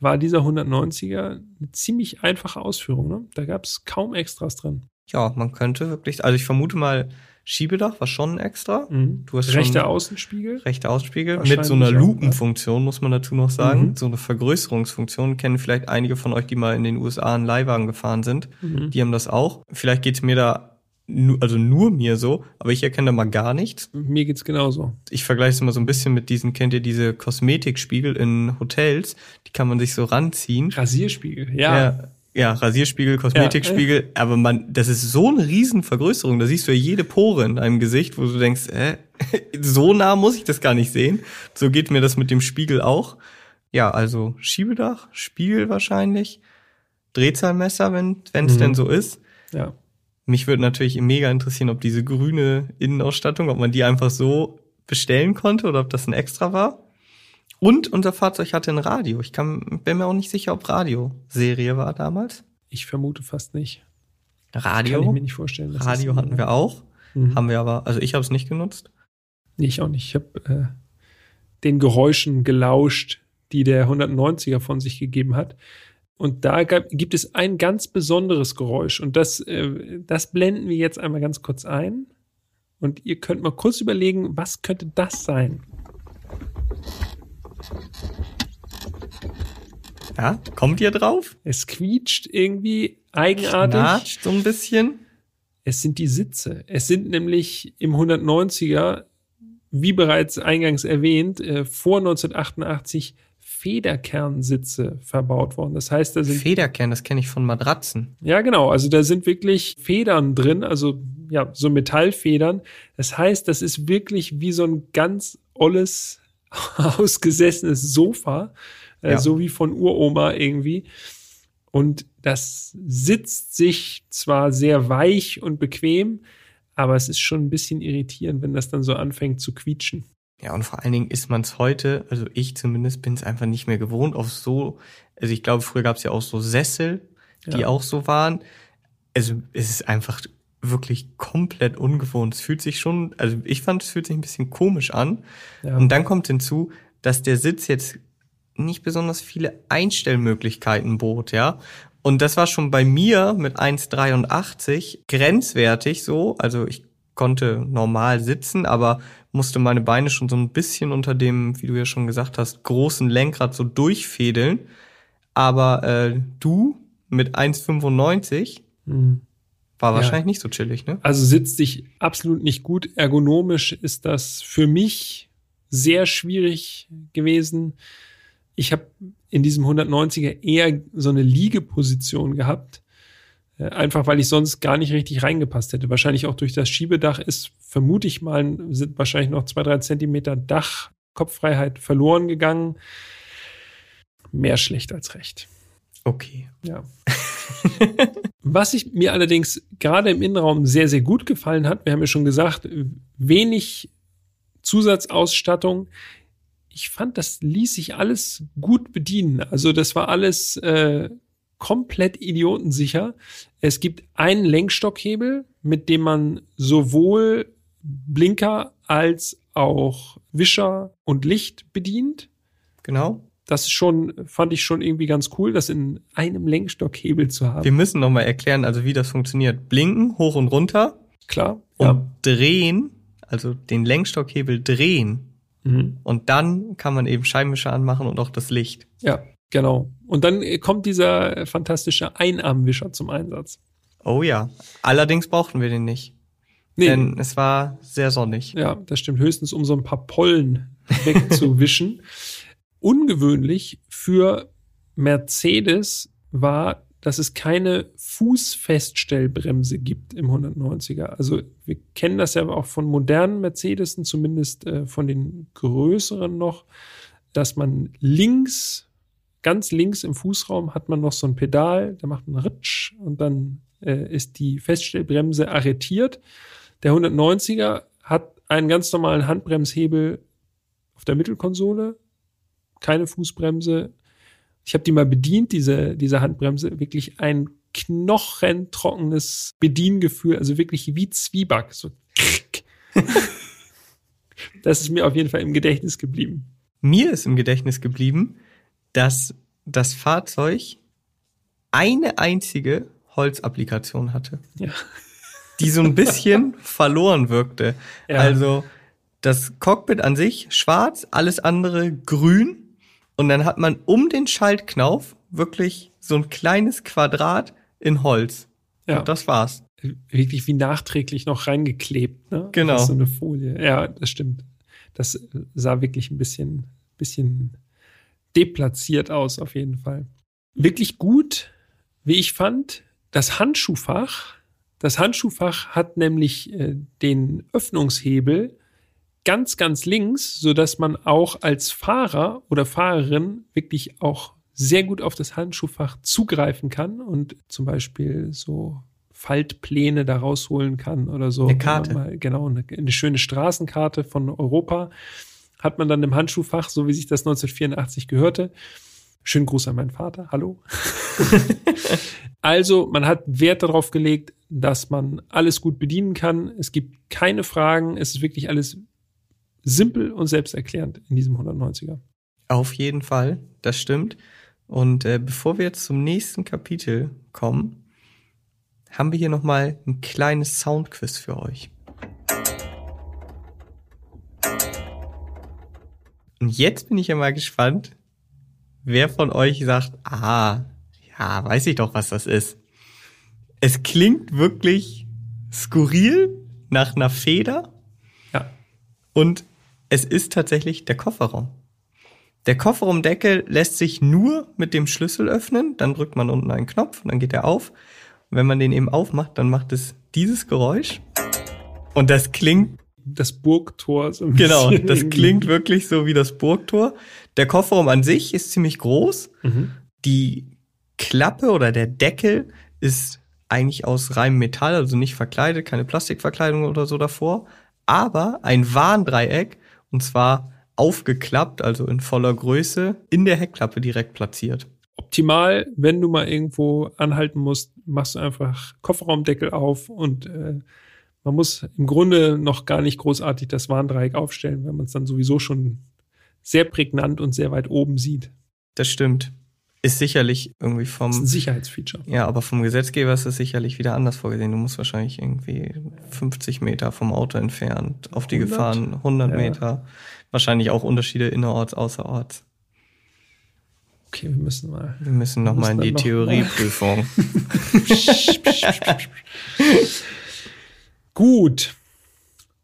Speaker 1: war dieser 190er eine ziemlich einfache Ausführung. Ne? Da gab es kaum Extras dran.
Speaker 3: Ja, man könnte wirklich, also ich vermute mal, Schiebedach war schon extra.
Speaker 1: Mhm.
Speaker 3: Du hast
Speaker 1: Rechter Außenspiegel.
Speaker 3: Rechter Ausspiegel mit so einer Lupenfunktion, muss man dazu noch sagen.
Speaker 1: Mhm.
Speaker 3: So eine Vergrößerungsfunktion kennen vielleicht einige von euch, die mal in den USA einen Leihwagen gefahren sind.
Speaker 1: Mhm.
Speaker 3: Die haben das auch. Vielleicht geht's mir da, also nur mir so, aber ich erkenne da mal gar nichts.
Speaker 1: Mir geht's genauso.
Speaker 3: Ich vergleiche es immer so ein bisschen mit diesen, kennt ihr diese Kosmetikspiegel in Hotels? Die kann man sich so ranziehen.
Speaker 1: Rasierspiegel, ja.
Speaker 3: Ja, ja Rasierspiegel, Kosmetikspiegel, aber man, das ist so eine riesen Vergrößerung, da siehst du ja jede Pore in deinem Gesicht, wo du denkst, äh, so nah muss ich das gar nicht sehen. So geht mir das mit dem Spiegel auch. Ja, also Schiebedach, Spiegel wahrscheinlich, Drehzahlmesser, wenn es
Speaker 1: Mhm.
Speaker 3: denn so ist.
Speaker 1: ja.
Speaker 3: Mich würde natürlich mega interessieren, ob diese grüne Innenausstattung, ob man die einfach so bestellen konnte oder ob das ein Extra war. Und unser Fahrzeug hatte ein Radio. Ich kann, bin mir auch nicht sicher, ob Radio-Serie war damals.
Speaker 1: Ich vermute fast nicht. Kann ich
Speaker 3: Radio?
Speaker 1: mir nicht vorstellen.
Speaker 3: Radio hatten wir auch.
Speaker 1: Mhm.
Speaker 3: Haben wir aber, also ich habe es nicht genutzt.
Speaker 1: Nee, ich auch nicht. Ich habe äh, den Geräuschen gelauscht, die der 190er von sich gegeben hat. Und da gab, gibt es ein ganz besonderes Geräusch. Und das, äh, das blenden wir jetzt einmal ganz kurz ein. Und ihr könnt mal kurz überlegen, was könnte das sein?
Speaker 3: Ja, kommt ihr drauf?
Speaker 1: Es quietscht irgendwie eigenartig.
Speaker 3: Knatscht so ein bisschen.
Speaker 1: Es sind die Sitze. Es sind nämlich im 190er, wie bereits eingangs erwähnt, äh, vor 1988 Federkernsitze verbaut worden. Das heißt, da sind
Speaker 3: Federkern, das kenne ich von Matratzen.
Speaker 1: ja, genau. Also da sind wirklich Federn drin, also ja, so Metallfedern. Das heißt, das ist wirklich wie so ein ganz olles, ausgesessenes Sofa, äh,
Speaker 3: Ja.
Speaker 1: so wie von Uroma irgendwie. Und das sitzt sich zwar sehr weich und bequem, aber es ist schon ein bisschen irritierend, wenn das dann so anfängt zu quietschen.
Speaker 3: Ja, und vor allen Dingen ist man es heute, also ich zumindest bin es einfach nicht mehr gewohnt auf so, also ich glaube, früher gab es ja auch so Sessel, die
Speaker 1: Ja.
Speaker 3: auch so waren. Also es ist einfach wirklich komplett ungewohnt. Es fühlt sich schon, also ich fand, es fühlt sich ein bisschen komisch an.
Speaker 1: Ja.
Speaker 3: Und dann kommt hinzu, dass der Sitz jetzt nicht besonders viele Einstellmöglichkeiten bot, ja. Und das war schon bei mir mit 1,83 grenzwertig so. Also ich konnte normal sitzen, aber musste meine Beine schon so ein bisschen unter dem, wie du ja schon gesagt hast, großen Lenkrad so durchfädeln. Aber äh, du mit 1,95
Speaker 1: Mhm.
Speaker 3: war
Speaker 1: Ja.
Speaker 3: wahrscheinlich nicht so chillig, ne?
Speaker 1: Also sitzt dich absolut nicht gut. Ergonomisch ist das für mich sehr schwierig gewesen. Ich habe in diesem 190er eher so eine Liegeposition gehabt. Äh, Einfach weil ich sonst gar nicht richtig reingepasst hätte. Wahrscheinlich auch durch das Schiebedach ist, vermute ich mal, sind wahrscheinlich noch zwei, drei Zentimeter Dach, Kopffreiheit verloren gegangen. Mehr schlecht als recht.
Speaker 3: Okay.
Speaker 1: Ja. Was ich mir allerdings gerade im Innenraum sehr, sehr gut gefallen hat, wir haben ja schon gesagt, wenig Zusatzausstattung. Ich fand, das ließ sich alles gut bedienen. Also das war alles äh, komplett idiotensicher. Es gibt einen Lenkstockhebel, mit dem man sowohl Blinker als auch Wischer und Licht bedient
Speaker 3: Genau.
Speaker 1: das schon, fand ich schon irgendwie ganz cool, das in einem Lenkstockhebel zu haben.
Speaker 3: Wir müssen noch mal erklären, also wie das funktioniert. Blinken, hoch und runter
Speaker 1: Klar.
Speaker 3: und
Speaker 1: Ja.
Speaker 3: drehen, also den Lenkstockhebel drehen.
Speaker 1: Mhm.
Speaker 3: Und dann kann man eben Scheibenwischer anmachen und auch das Licht.
Speaker 1: ja, genau. Und dann kommt dieser fantastische Einarmwischer zum Einsatz.
Speaker 3: Oh ja. Allerdings brauchten wir den nicht.
Speaker 1: Nee,
Speaker 3: Denn es war sehr sonnig.
Speaker 1: ja, das stimmt. Höchstens, um so ein paar Pollen wegzuwischen. Ungewöhnlich für Mercedes war, dass es keine Fußfeststellbremse gibt im 190er. Also wir kennen das ja auch von modernen Mercedesen, zumindest äh, von den größeren noch, dass man links, ganz links im Fußraum hat man noch so ein Pedal, da macht man Ritsch und dann äh, ist die Feststellbremse arretiert. Der 190er hat einen ganz normalen Handbremshebel auf der Mittelkonsole, keine Fußbremse. Ich habe die mal bedient, diese, diese Handbremse, wirklich ein knochentrockenes Bediengefühl, also wirklich wie Zwieback. So. Das ist mir auf jeden Fall im Gedächtnis geblieben.
Speaker 3: Mir ist im Gedächtnis geblieben, dass das Fahrzeug eine einzige Holzapplikation hatte,
Speaker 1: Ja.
Speaker 3: die so ein bisschen verloren wirkte.
Speaker 1: Ja.
Speaker 3: Also das Cockpit an sich schwarz, alles andere grün. Und dann hat man um den Schaltknauf wirklich so ein kleines Quadrat in Holz.
Speaker 1: Ja.
Speaker 3: Und das war's.
Speaker 1: wirklich wie nachträglich noch reingeklebt. Ne?
Speaker 3: Genau.
Speaker 1: So eine Folie. Ja, das stimmt. Das sah wirklich ein bisschen, bisschen deplatziert aus, auf jeden Fall. Wirklich gut, wie ich fand, das Handschuhfach. Das Handschuhfach hat nämlich äh, den Öffnungshebel ganz, ganz links, so dass man auch als Fahrer oder Fahrerin wirklich auch sehr gut auf das Handschuhfach zugreifen kann und zum Beispiel so Faltpläne da rausholen kann oder so.
Speaker 3: Eine Karte.
Speaker 1: Mal, genau, eine, eine schöne Straßenkarte von Europa hat man dann im Handschuhfach, so wie sich das 1984 gehörte. Schönen Gruß an meinen Vater. Hallo. also, man hat Wert darauf gelegt, dass man alles gut bedienen kann. Es gibt keine Fragen. Es ist wirklich alles simpel und selbsterklärend in diesem 190er.
Speaker 3: Auf jeden Fall, das stimmt. Und äh, bevor wir jetzt zum nächsten Kapitel kommen, haben wir hier noch mal ein kleines Soundquiz für euch. Und jetzt bin ich ja mal gespannt, wer von euch sagt, ah, ja, weiß ich doch, was das ist. Es klingt wirklich skurril nach einer Feder
Speaker 1: Ja.
Speaker 3: und es ist tatsächlich der Kofferraum. Der Kofferraumdeckel lässt sich nur mit dem Schlüssel öffnen, dann drückt man unten einen Knopf und dann geht er auf. Und wenn man den eben aufmacht, dann macht es dieses Geräusch. Und das klingt,
Speaker 1: Das Burgtor. So ein
Speaker 3: genau, das klingt wirklich so wie das Burgtor. Der Kofferraum an sich ist ziemlich groß.
Speaker 1: Mhm.
Speaker 3: Die Klappe oder der Deckel ist eigentlich aus reinem Metall, also nicht verkleidet, keine Plastikverkleidung oder so davor, aber ein Warndreieck und zwar aufgeklappt, also in voller Größe, in der Heckklappe direkt platziert.
Speaker 1: optimal, wenn du mal irgendwo anhalten musst, machst du einfach Kofferraumdeckel auf und äh, man muss im Grunde noch gar nicht großartig das Warndreieck aufstellen, wenn man es dann sowieso schon sehr prägnant und sehr weit oben sieht.
Speaker 3: Das stimmt. Ist sicherlich irgendwie vom. Das ist
Speaker 1: ein Sicherheitsfeature.
Speaker 3: Ja, aber vom Gesetzgeber ist es sicherlich wieder anders vorgesehen. Du musst wahrscheinlich irgendwie 50 Meter vom Auto entfernt auf die 100? Gefahren, 100 ja. Meter. Wahrscheinlich auch Unterschiede innerorts, außerorts.
Speaker 1: Okay, wir müssen mal.
Speaker 3: Wir müssen noch mal in die Theorieprüfung.
Speaker 1: Gut.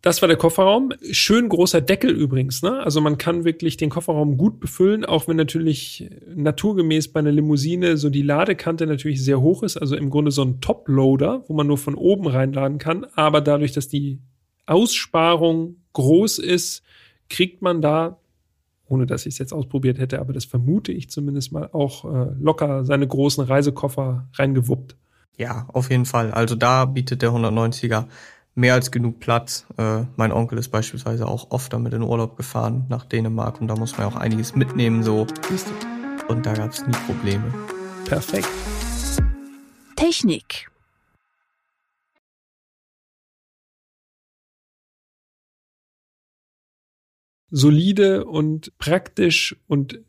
Speaker 1: Das war der Kofferraum. Schön großer Deckel übrigens. Ne? Also man kann wirklich den Kofferraum gut befüllen, auch wenn natürlich naturgemäß bei einer Limousine so die Ladekante natürlich sehr hoch ist. Also im Grunde so ein Top-Loader, wo man nur von oben reinladen kann. Aber dadurch, dass die Aussparung groß ist, kriegt man da, ohne dass ich es jetzt ausprobiert hätte, aber das vermute ich zumindest mal, auch äh, locker seine großen Reisekoffer reingewuppt.
Speaker 3: Ja, auf jeden Fall. Also da bietet der 190er mehr als genug Platz. Äh, mein Onkel ist beispielsweise auch oft damit in Urlaub gefahren nach Dänemark und da muss man auch einiges mitnehmen so. Und da gab es nie Probleme.
Speaker 1: Perfekt.
Speaker 2: Technik.
Speaker 1: Solide und praktisch und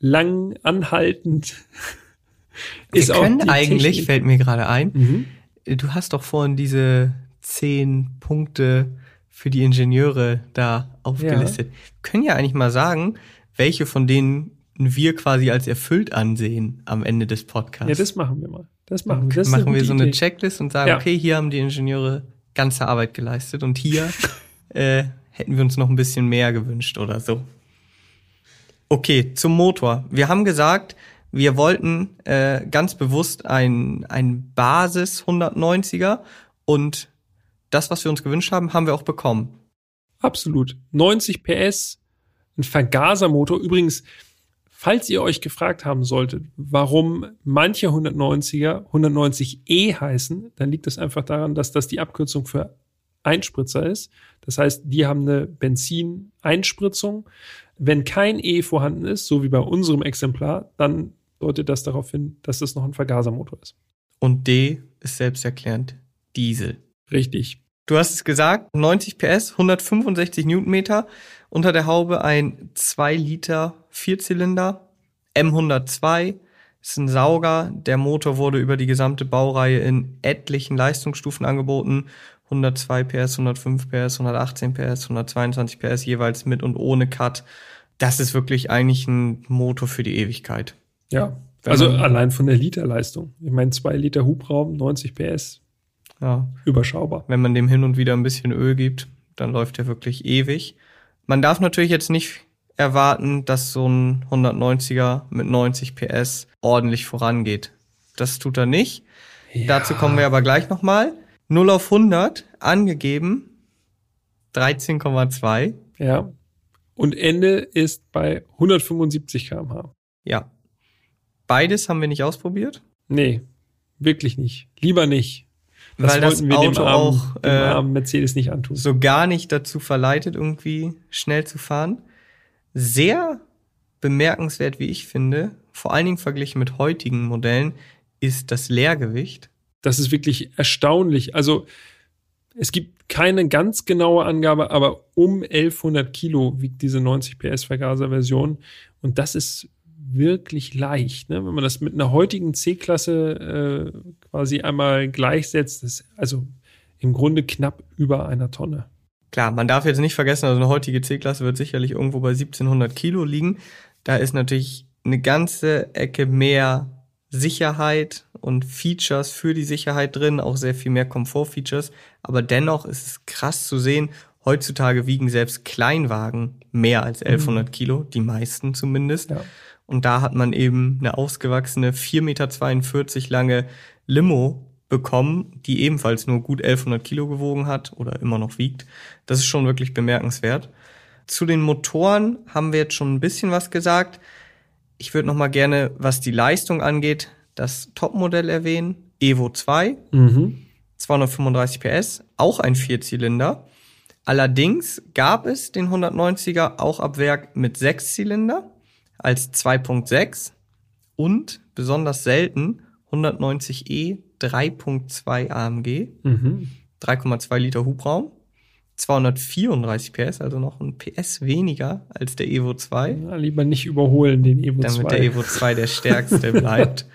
Speaker 1: lang anhaltend.
Speaker 3: Wir ist können eigentlich, Technik. fällt mir gerade ein, mhm. du hast doch vorhin diese zehn Punkte für die Ingenieure da aufgelistet. Ja. Wir können ja eigentlich mal sagen, welche von denen wir quasi als erfüllt ansehen am Ende des Podcasts.
Speaker 1: Ja, das machen wir mal. Das machen wir. Das
Speaker 3: machen wir so eine Idee. Checklist und sagen, ja. okay, hier haben die Ingenieure ganze Arbeit geleistet und hier äh, hätten wir uns noch ein bisschen mehr gewünscht oder so. Okay, zum Motor. Wir haben gesagt, wir wollten äh, ganz bewusst ein, ein Basis 190er und das, was wir uns gewünscht haben, haben wir auch bekommen.
Speaker 1: Absolut. 90 PS, ein Vergasermotor. Übrigens, falls ihr euch gefragt haben solltet, warum manche 190er 190e heißen, dann liegt es einfach daran, dass das die Abkürzung für Einspritzer ist. Das heißt, die haben eine Benzineinspritzung. Wenn kein E vorhanden ist, so wie bei unserem Exemplar, dann deutet das darauf hin, dass es noch ein Vergasermotor ist.
Speaker 3: Und D ist selbsterklärend Diesel.
Speaker 1: Richtig.
Speaker 3: Du hast es gesagt, 90 PS, 165 Newtonmeter, unter der Haube ein 2 Liter Vierzylinder, M102, ist ein Sauger. Der Motor wurde über die gesamte Baureihe in etlichen Leistungsstufen angeboten. 102 PS, 105 PS, 118 PS, 122 PS, jeweils mit und ohne Cut. Das ist wirklich eigentlich ein Motor für die Ewigkeit.
Speaker 1: Ja, also allein von der Literleistung. Ich meine, 2 Liter Hubraum, 90 PS, ja. Überschaubar.
Speaker 3: Wenn man dem hin und wieder ein bisschen Öl gibt, dann läuft er wirklich ewig. Man darf natürlich jetzt nicht erwarten, dass so ein 190er mit 90 PS ordentlich vorangeht. Das tut er nicht. Ja. Dazu kommen wir aber gleich nochmal. 0 auf 100 angegeben 13,2.
Speaker 1: Ja. Und Ende ist bei 175 km/h.
Speaker 3: Ja. Beides haben wir nicht ausprobiert?
Speaker 1: Nee, wirklich nicht. Lieber nicht.
Speaker 3: Das weil das Auto dem armen, auch
Speaker 1: dem armen äh, Mercedes nicht antun.
Speaker 3: So gar nicht dazu verleitet, irgendwie schnell zu fahren. Sehr bemerkenswert, wie ich finde, vor allen Dingen verglichen mit heutigen Modellen, ist das Leergewicht.
Speaker 1: Das ist wirklich erstaunlich. Also es gibt keine ganz genaue Angabe, aber um 1100 Kilo wiegt diese 90 PS Vergaser-Version. Und das ist wirklich leicht. Ne? Wenn man das mit einer heutigen C-Klasse äh, quasi einmal gleichsetzt, ist also im Grunde knapp über einer Tonne.
Speaker 3: Klar, man darf jetzt nicht vergessen, also eine heutige C-Klasse wird sicherlich irgendwo bei 1700 Kilo liegen. Da ist natürlich eine ganze Ecke mehr Sicherheit und Features für die Sicherheit drin, auch sehr viel mehr Komfortfeatures. Aber dennoch ist es krass zu sehen, heutzutage wiegen selbst Kleinwagen mehr als 1100 mhm. Kilo, die meisten zumindest. Ja. Und da hat man eben eine ausgewachsene 4,42 Meter lange Limo bekommen, die ebenfalls nur gut 1100 Kilo gewogen hat oder immer noch wiegt. Das ist schon wirklich bemerkenswert. Zu den Motoren haben wir jetzt schon ein bisschen was gesagt. Ich würde noch mal gerne, was die Leistung angeht, das Topmodell erwähnen. Evo 2, mhm. 235 PS, auch ein Vierzylinder. Allerdings gab es den 190er auch ab Werk mit Sechszylinder als 2.6 und besonders selten 190e 3.2 AMG,
Speaker 1: Mhm.
Speaker 3: 3,2 Liter Hubraum, 234 PS, also noch ein PS weniger als der Evo 2
Speaker 1: Ja, lieber nicht überholen, den Evo
Speaker 3: damit
Speaker 1: 2.
Speaker 3: der Evo 2 der stärkste bleibt.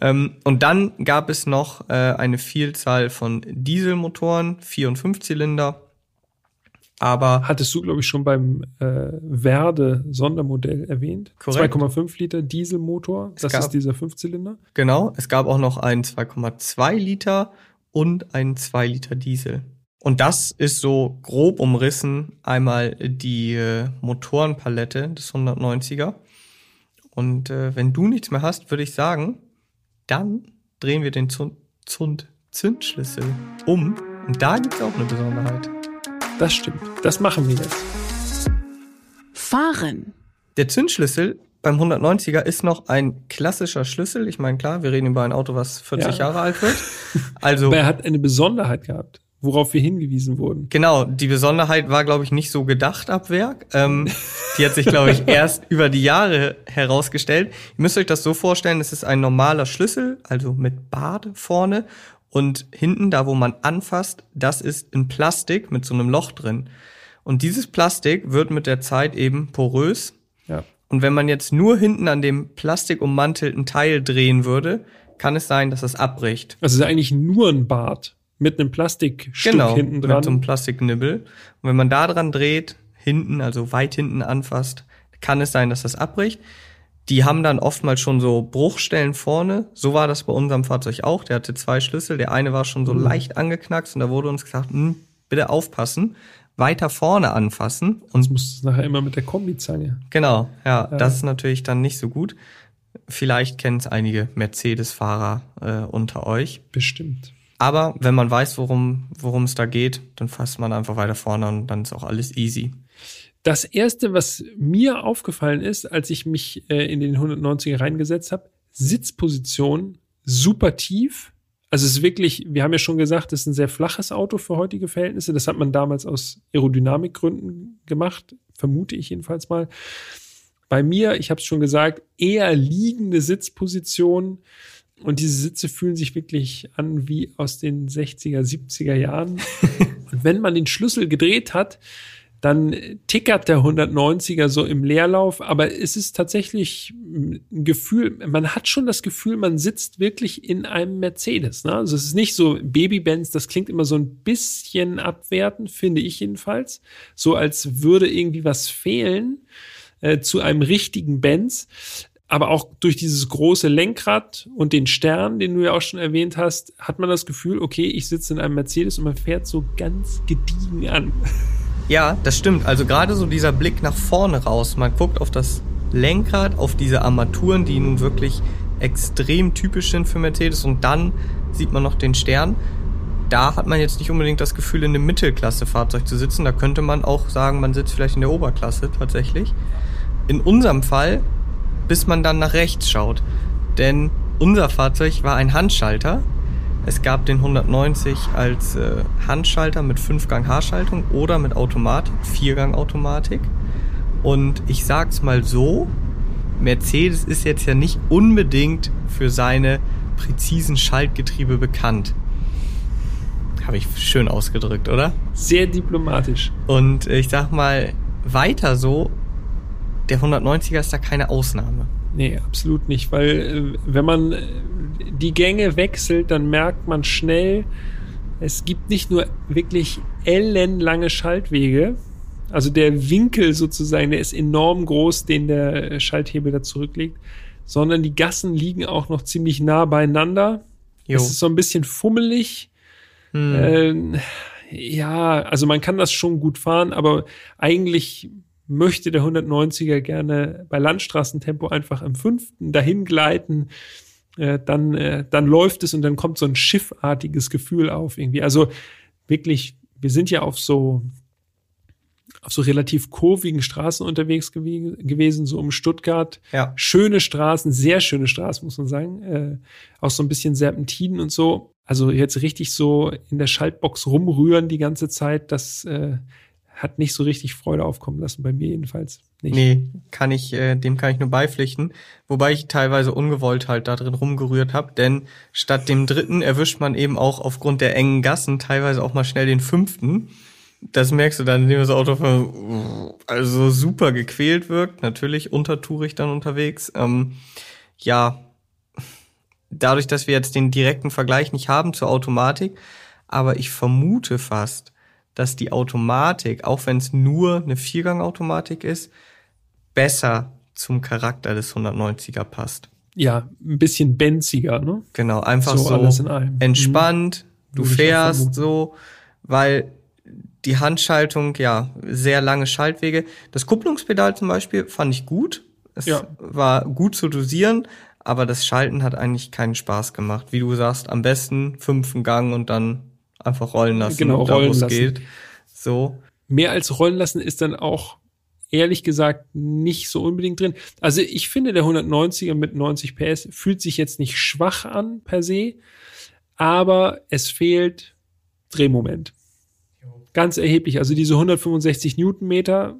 Speaker 3: Ähm, und dann gab es noch äh, eine Vielzahl von Dieselmotoren, 4 und 5 Zylinder. Aber
Speaker 1: Hattest du, glaube ich, schon beim äh, Verde Sondermodell erwähnt.
Speaker 3: Korrekt.
Speaker 1: 2,5 Liter Dieselmotor. Das
Speaker 3: gab-
Speaker 1: ist dieser Fünfzylinder.
Speaker 3: genau, es gab auch noch einen 2,2 Liter und einen 2 Liter Diesel. Und das ist so grob umrissen einmal die äh, Motorenpalette des 190er. Und äh, wenn du nichts mehr hast, würde ich sagen, dann drehen wir den Zund, Zund Zündschlüssel um. Und da gibt's auch eine Besonderheit.
Speaker 1: Das stimmt. Das machen wir jetzt.
Speaker 2: Fahren.
Speaker 3: Der Zündschlüssel beim 190er ist noch ein klassischer Schlüssel. Ich meine, klar, wir reden über ein Auto, was 40
Speaker 1: Ja.
Speaker 3: Jahre alt wird. Also,
Speaker 1: Aber er hat eine Besonderheit gehabt, worauf wir hingewiesen wurden.
Speaker 3: genau, die Besonderheit war, glaube ich, nicht so gedacht ab Werk. Ähm, die hat sich, glaube ich, erst über die Jahre herausgestellt. Ihr müsst euch das so vorstellen, es ist ein normaler Schlüssel, also mit Bart vorne. Und hinten, da wo man anfasst, das ist in Plastik mit so einem Loch drin. Und dieses Plastik wird mit der Zeit eben porös
Speaker 1: Ja.
Speaker 3: Und wenn man jetzt nur hinten an dem plastikummantelten Teil drehen würde, kann es sein, dass es abbricht.
Speaker 1: Also ist eigentlich nur ein Bart mit einem Plastikstück
Speaker 3: Genau,
Speaker 1: hinten
Speaker 3: mit so einem
Speaker 1: dran.
Speaker 3: Plastiknibbel. Und wenn man da dran dreht, hinten, also weit hinten anfasst, kann es sein, dass das abbricht. Die haben dann oftmals schon so Bruchstellen vorne. So war das bei unserem Fahrzeug auch. Der hatte zwei Schlüssel. Der eine war schon so
Speaker 1: Mhm.
Speaker 3: leicht angeknackst und da wurde uns gesagt, hm, bitte aufpassen, weiter vorne anfassen und
Speaker 1: Sonst musst du es nachher immer mit der Kombizange.
Speaker 3: Genau, ja,
Speaker 1: Ja.
Speaker 3: das ist natürlich dann nicht so gut. Vielleicht kennen es einige Mercedes-Fahrer äh, unter euch.
Speaker 1: Bestimmt.
Speaker 3: Aber wenn man weiß, worum worum es da geht, dann fasst man einfach weiter vorne und dann ist auch alles easy.
Speaker 1: Das erste, was mir aufgefallen ist, als ich mich äh, in den 190er reingesetzt habe, Sitzposition super tief. Also es ist wirklich, wir haben ja schon gesagt, es ist ein sehr flaches Auto für heutige Verhältnisse. Das hat man damals aus Aerodynamikgründen gemacht, vermute ich jedenfalls mal. Bei mir, ich habe es schon gesagt, eher liegende Sitzposition. Und diese Sitze fühlen sich wirklich an wie aus den 60er, 70er Jahren. Und wenn man den Schlüssel gedreht hat, dann tickert der 190er so im Leerlauf, aber es ist tatsächlich ein Gefühl, man hat schon das Gefühl, man sitzt wirklich in einem Mercedes. Ne? Also es ist nicht so Baby-Benz, das klingt immer so ein bisschen abwertend, finde ich jedenfalls. So als würde irgendwie was fehlen äh, zu einem richtigen Benz. Aber auch durch dieses große Lenkrad und den Stern, den du ja auch schon erwähnt hast, hat man das Gefühl, okay, ich sitze in einem Mercedes und man fährt so ganz gediegen an.
Speaker 3: Ja, das stimmt. Also gerade so dieser Blick nach vorne raus. Man guckt auf das Lenkrad, auf diese Armaturen, die nun wirklich extrem typisch sind für Mercedes. Und dann sieht man noch den Stern. Da hat man jetzt nicht unbedingt das Gefühl, in einem Mittelklasse-Fahrzeug zu sitzen. Da könnte man auch sagen, man sitzt vielleicht in der Oberklasse tatsächlich. In unserem Fall, bis man dann nach rechts schaut. Denn unser Fahrzeug war ein Handschalter. Es gab den 190 als äh, Handschalter mit 5-Gang Haarschaltung oder mit Automatik, 4-Gang Automatik. Und ich sag's mal so, Mercedes ist jetzt ja nicht unbedingt für seine präzisen Schaltgetriebe bekannt. Habe ich schön ausgedrückt, oder?
Speaker 1: Sehr diplomatisch.
Speaker 3: Und äh, ich sag mal, weiter so, der 190er ist da keine Ausnahme.
Speaker 1: Nee, absolut nicht, weil äh, wenn man äh, die Gänge wechselt, dann merkt man schnell, es gibt nicht nur wirklich ellenlange Schaltwege, also der Winkel sozusagen, der ist enorm groß, den der äh, Schalthebel da zurücklegt, sondern die Gassen liegen auch noch ziemlich nah beieinander.
Speaker 3: Jo.
Speaker 1: Es ist so ein bisschen fummelig.
Speaker 3: Hm.
Speaker 1: Ähm, ja, also man kann das schon gut fahren, aber eigentlich möchte der 190er gerne bei Landstraßentempo einfach im fünften dahin gleiten. Äh, dann, äh, dann läuft es und dann kommt so ein schiffartiges Gefühl auf irgendwie. Also wirklich, wir sind ja auf so auf so relativ kurvigen Straßen unterwegs gew gewesen, so um Stuttgart.
Speaker 3: Ja.
Speaker 1: Schöne Straßen, sehr schöne Straßen, muss man sagen. Äh, auch so ein bisschen Serpentinen und so. Also jetzt richtig so in der Schaltbox rumrühren die ganze Zeit, das äh, hat nicht so richtig Freude aufkommen lassen, bei mir jedenfalls. nicht.
Speaker 3: Nee, kann ich, äh, dem kann ich nur beipflichten. Wobei ich teilweise ungewollt halt da drin rumgerührt habe, denn statt dem dritten erwischt man eben auch aufgrund der engen Gassen teilweise auch mal schnell den fünften. Das merkst du dann, indem das Auto von, also super gequält wirkt, natürlich untertourig dann unterwegs. Ähm, ja, dadurch, dass wir jetzt den direkten Vergleich nicht haben zur Automatik, aber ich vermute fast, dass die Automatik, auch wenn es nur eine Viergang-Automatik ist, besser zum Charakter des 190er passt.
Speaker 1: Ja, ein bisschen benziger, ne?
Speaker 3: Genau, einfach
Speaker 1: So
Speaker 3: so,
Speaker 1: alles in allem.
Speaker 3: entspannt, du
Speaker 1: Würde ich auch
Speaker 3: fährst so, weil die Handschaltung, ja, sehr lange Schaltwege. Das Kupplungspedal zum Beispiel fand ich gut. Es
Speaker 1: Ja.
Speaker 3: war gut zu dosieren, aber das Schalten hat eigentlich keinen Spaß gemacht. Wie du sagst, am besten fünften Gang und dann einfach rollen lassen,
Speaker 1: Genau,
Speaker 3: da wo
Speaker 1: rollen
Speaker 3: es
Speaker 1: lassen.
Speaker 3: geht. So.
Speaker 1: mehr als rollen lassen ist dann auch ehrlich gesagt nicht so unbedingt drin. Also ich finde, der 190er mit 90 PS fühlt sich jetzt nicht schwach an per se, aber es fehlt Drehmoment. Ganz erheblich. Also diese 165 Newtonmeter,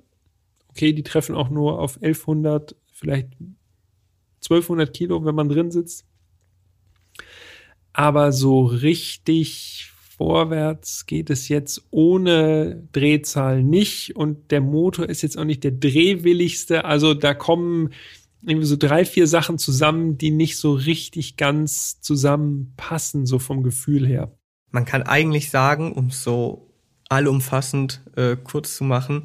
Speaker 1: okay, die treffen auch nur auf 1100, vielleicht 1200 Kilo, wenn man drin sitzt. Aber so richtig vorwärts geht es jetzt ohne Drehzahl nicht und der Motor ist jetzt auch nicht der drehwilligste. Also da kommen irgendwie so drei, vier Sachen zusammen, die nicht so richtig ganz zusammenpassen, so vom Gefühl her.
Speaker 3: Man kann eigentlich sagen, um es so allumfassend äh, kurz zu machen,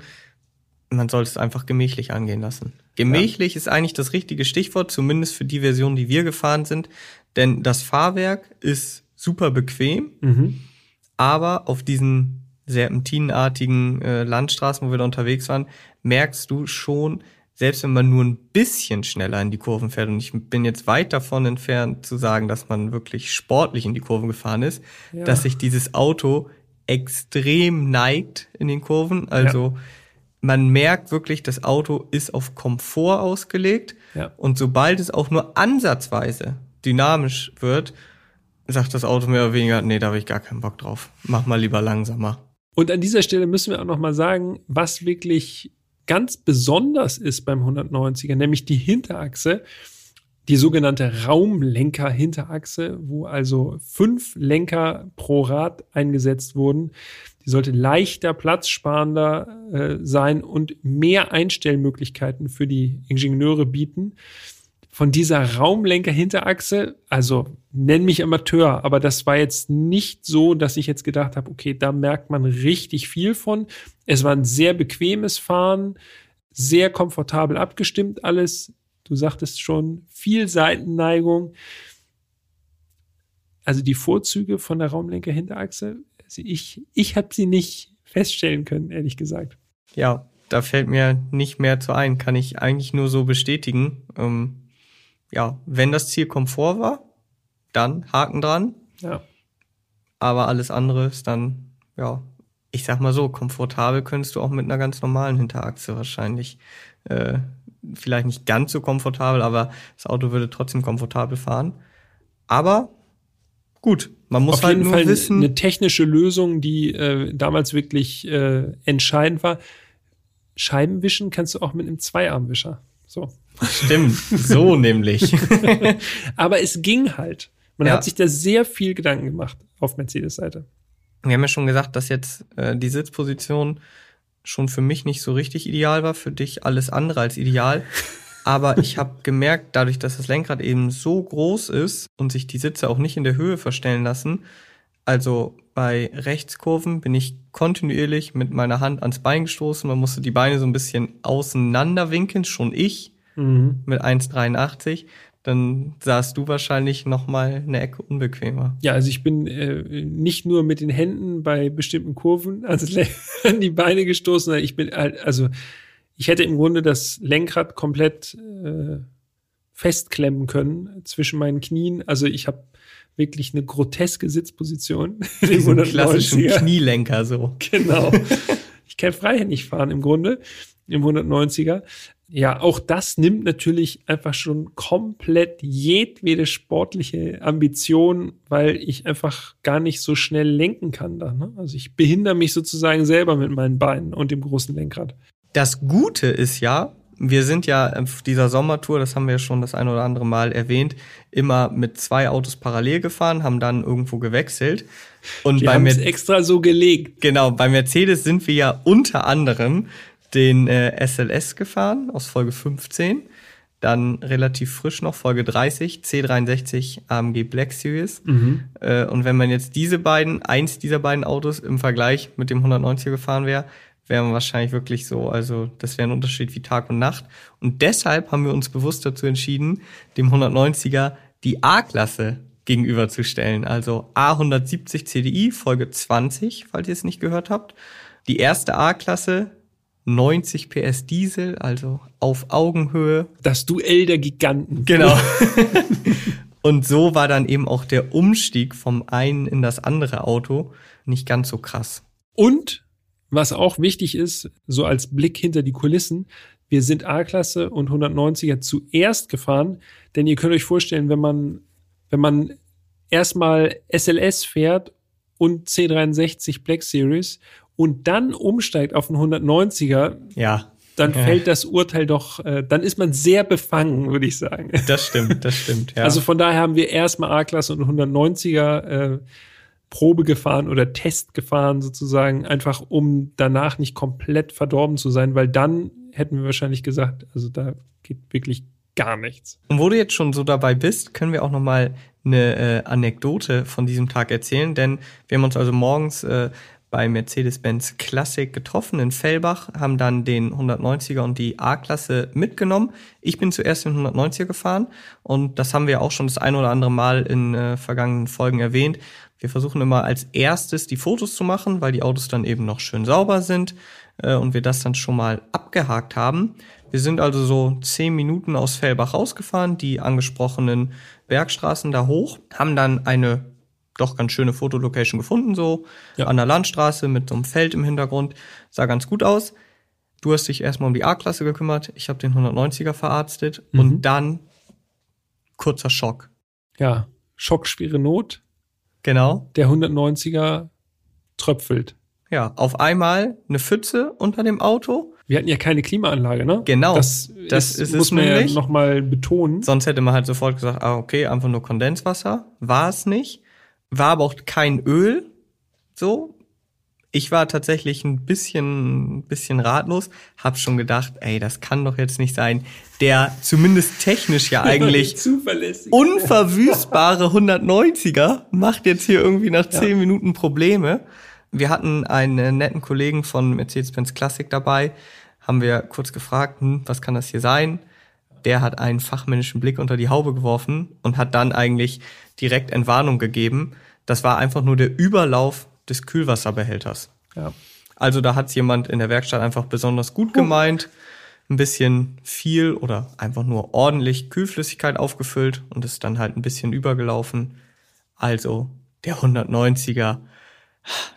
Speaker 3: man sollte es einfach gemächlich angehen lassen. Gemächlich ist eigentlich das richtige Stichwort, zumindest für die Version, die wir gefahren sind. Denn das Fahrwerk ist super bequem,
Speaker 1: Mhm.
Speaker 3: Aber auf diesen serpentinenartigen äh, Landstraßen, wo wir da unterwegs waren, merkst du schon, selbst wenn man nur ein bisschen schneller in die Kurven fährt, und ich bin jetzt weit davon entfernt zu sagen, dass man wirklich sportlich in die Kurven gefahren ist,
Speaker 1: Ja.
Speaker 3: dass sich dieses Auto extrem neigt in den Kurven. Also man merkt wirklich, das Auto ist auf Komfort ausgelegt.
Speaker 1: Ja.
Speaker 3: Und sobald es auch nur ansatzweise dynamisch wird, sagt das Auto mehr oder weniger, nee, da habe ich gar keinen Bock drauf. Mach mal lieber langsamer.
Speaker 1: Und an dieser Stelle müssen wir auch noch mal sagen, was wirklich ganz besonders ist beim 190er, nämlich die Hinterachse, die sogenannte Raumlenker-Hinterachse, wo also fünf Lenker pro Rad eingesetzt wurden. Die sollte leichter, platzsparender äh, sein und mehr Einstellmöglichkeiten für die Ingenieure bieten. Von dieser Raumlenker-Hinterachse, also nenn mich Amateur, aber das war jetzt nicht so, dass ich jetzt gedacht habe, okay, da merkt man richtig viel von. Es war ein sehr bequemes Fahren, sehr komfortabel abgestimmt alles. Du sagtest schon, viel Seitenneigung. Also die Vorzüge von der Raumlenker-Hinterachse, also ich, ich habe sie nicht feststellen können, ehrlich gesagt.
Speaker 3: Ja, da fällt mir nicht mehr zu ein, kann ich eigentlich nur so bestätigen. Ähm, ja, wenn das Ziel Komfort war, dann Haken dran.
Speaker 1: Ja.
Speaker 3: Aber alles andere ist dann, ja, ich sag mal so, komfortabel könntest du auch mit einer ganz normalen Hinterachse wahrscheinlich. Äh, vielleicht nicht ganz so komfortabel, aber das Auto würde trotzdem komfortabel fahren. Aber gut, man muss
Speaker 1: Auf
Speaker 3: halt
Speaker 1: jeden
Speaker 3: nur
Speaker 1: Fall
Speaker 3: wissen.
Speaker 1: eine technische Lösung, die äh, damals wirklich äh, entscheidend war. Scheibenwischen kannst du auch mit einem Zweiarmwischer. So.
Speaker 3: Stimmt, so nämlich.
Speaker 1: Aber es ging halt. Man
Speaker 3: Ja.
Speaker 1: hat sich da sehr viel Gedanken gemacht auf Mercedes-Seite.
Speaker 3: Wir haben ja schon gesagt, dass jetzt äh, die Sitzposition schon für mich nicht so richtig ideal war, für dich alles andere als ideal. Aber ich habe gemerkt, dadurch, dass das Lenkrad eben so groß ist und sich die Sitze auch nicht in der Höhe verstellen lassen, also bei Rechtskurven bin ich kontinuierlich mit meiner Hand ans Bein gestoßen. Man musste die Beine so ein bisschen auseinander winkeln, schon ich
Speaker 1: Mhm.
Speaker 3: mit 1,83. Dann saßt du wahrscheinlich noch mal eine Ecke unbequemer.
Speaker 1: Ja, also ich bin äh, nicht nur mit den Händen bei bestimmten Kurven ans an die Beine gestoßen, sondern ich bin halt, also ich hätte im Grunde das Lenkrad komplett äh, festklemmen können zwischen meinen Knien. Also ich habe wirklich eine groteske Sitzposition.
Speaker 3: Diesen klassischen
Speaker 1: 190er.
Speaker 3: Knielenker so.
Speaker 1: Genau. Ich kann freihändig fahren im Grunde im 190er. Ja, auch das nimmt natürlich einfach schon komplett jedwede sportliche Ambition, weil ich einfach gar nicht so schnell lenken kann da. Ne? Also ich behindere mich sozusagen selber mit meinen Beinen und dem großen Lenkrad.
Speaker 3: Das Gute ist ja, Wir sind ja auf dieser Sommertour, das haben wir ja schon das ein oder andere Mal erwähnt, immer mit zwei Autos parallel gefahren, haben dann irgendwo gewechselt.
Speaker 1: Und wir haben es extra so gelegt.
Speaker 3: Genau, bei Mercedes sind wir ja unter anderem den äh, SLS gefahren aus Folge 15 dann relativ frisch noch, Folge 30, C63 AMG Black Series. Mhm. Äh, und wenn man jetzt diese beiden, eins dieser beiden Autos im Vergleich mit dem 190er gefahren wäre, wäre man wahrscheinlich wirklich so, also das wäre ein Unterschied wie Tag und Nacht. Und deshalb haben wir uns bewusst dazu entschieden, dem 190er die A-Klasse gegenüberzustellen. Also A170 CDI, Folge 20, falls ihr es nicht gehört habt. Die erste A-Klasse 90 PS Diesel, also auf Augenhöhe.
Speaker 1: Das Duell der Giganten.
Speaker 3: Genau. Und so war dann eben auch der Umstieg vom einen in das andere Auto nicht ganz so krass.
Speaker 1: Und was auch wichtig ist, so als Blick hinter die Kulissen, wir sind A-Klasse und 190er zuerst gefahren, denn ihr könnt euch vorstellen, wenn man, wenn man erstmal SLS fährt und C63 Black Series und dann umsteigt auf einen 190er,
Speaker 3: ja.
Speaker 1: dann ja. fällt das Urteil doch, äh, dann ist man sehr befangen, würde ich sagen.
Speaker 3: Das stimmt, das stimmt.
Speaker 1: Ja. Also von daher haben wir erstmal A-Klasse und 190er äh, Probe gefahren oder Test gefahren sozusagen, einfach um danach nicht komplett verdorben zu sein, weil dann hätten wir wahrscheinlich gesagt, also da geht wirklich gar nichts.
Speaker 3: Und wo du jetzt schon so dabei bist, können wir auch noch mal eine äh, Anekdote von diesem Tag erzählen, denn wir haben uns also morgens äh, bei Mercedes-Benz Classic getroffen in Fellbach, haben dann den 190er und die A-Klasse mitgenommen. Ich bin zuerst den 190er gefahren und das haben wir auch schon das ein oder andere Mal in äh, vergangenen Folgen erwähnt. Wir versuchen immer als erstes die Fotos zu machen, weil die Autos dann eben noch schön sauber sind äh, und wir das dann schon mal abgehakt haben. Wir sind also so zehn Minuten aus Fellbach rausgefahren, die angesprochenen Bergstraßen da hoch, haben dann eine doch ganz schöne Fotolocation gefunden, so ja. an der Landstraße mit so einem Feld im Hintergrund. Sah ganz gut aus. Du hast dich erstmal um die A-Klasse gekümmert, ich habe den 190er verarztet mhm. und dann kurzer Schock.
Speaker 1: Ja, Schockschwere Not.
Speaker 3: Genau.
Speaker 1: Der 190er tröpfelt.
Speaker 3: Ja, auf einmal eine Pfütze unter dem Auto.
Speaker 1: Wir hatten ja keine Klimaanlage, ne?
Speaker 3: Genau.
Speaker 1: Das, das ist, ist muss man ja nochmal betonen.
Speaker 3: Sonst hätte man halt sofort gesagt, ah, okay, einfach nur Kondenswasser. War es nicht war aber auch kein Öl, so. Ich war tatsächlich ein bisschen, bisschen ratlos, hab schon gedacht, ey, das kann doch jetzt nicht sein. Der zumindest technisch ja eigentlich unverwüstbare 190er macht jetzt hier irgendwie nach zehn ja. Minuten Probleme. Wir hatten einen netten Kollegen von Mercedes-Benz Classic dabei, haben wir kurz gefragt, hm, was kann das hier sein? Der hat einen fachmännischen Blick unter die Haube geworfen und hat dann eigentlich direkt Entwarnung gegeben. Das war einfach nur der Überlauf des Kühlwasserbehälters. Ja. Also da hat jemand in der Werkstatt einfach besonders gut gemeint, ein bisschen viel oder einfach nur ordentlich Kühlflüssigkeit aufgefüllt und ist dann halt ein bisschen übergelaufen. Also der 190er,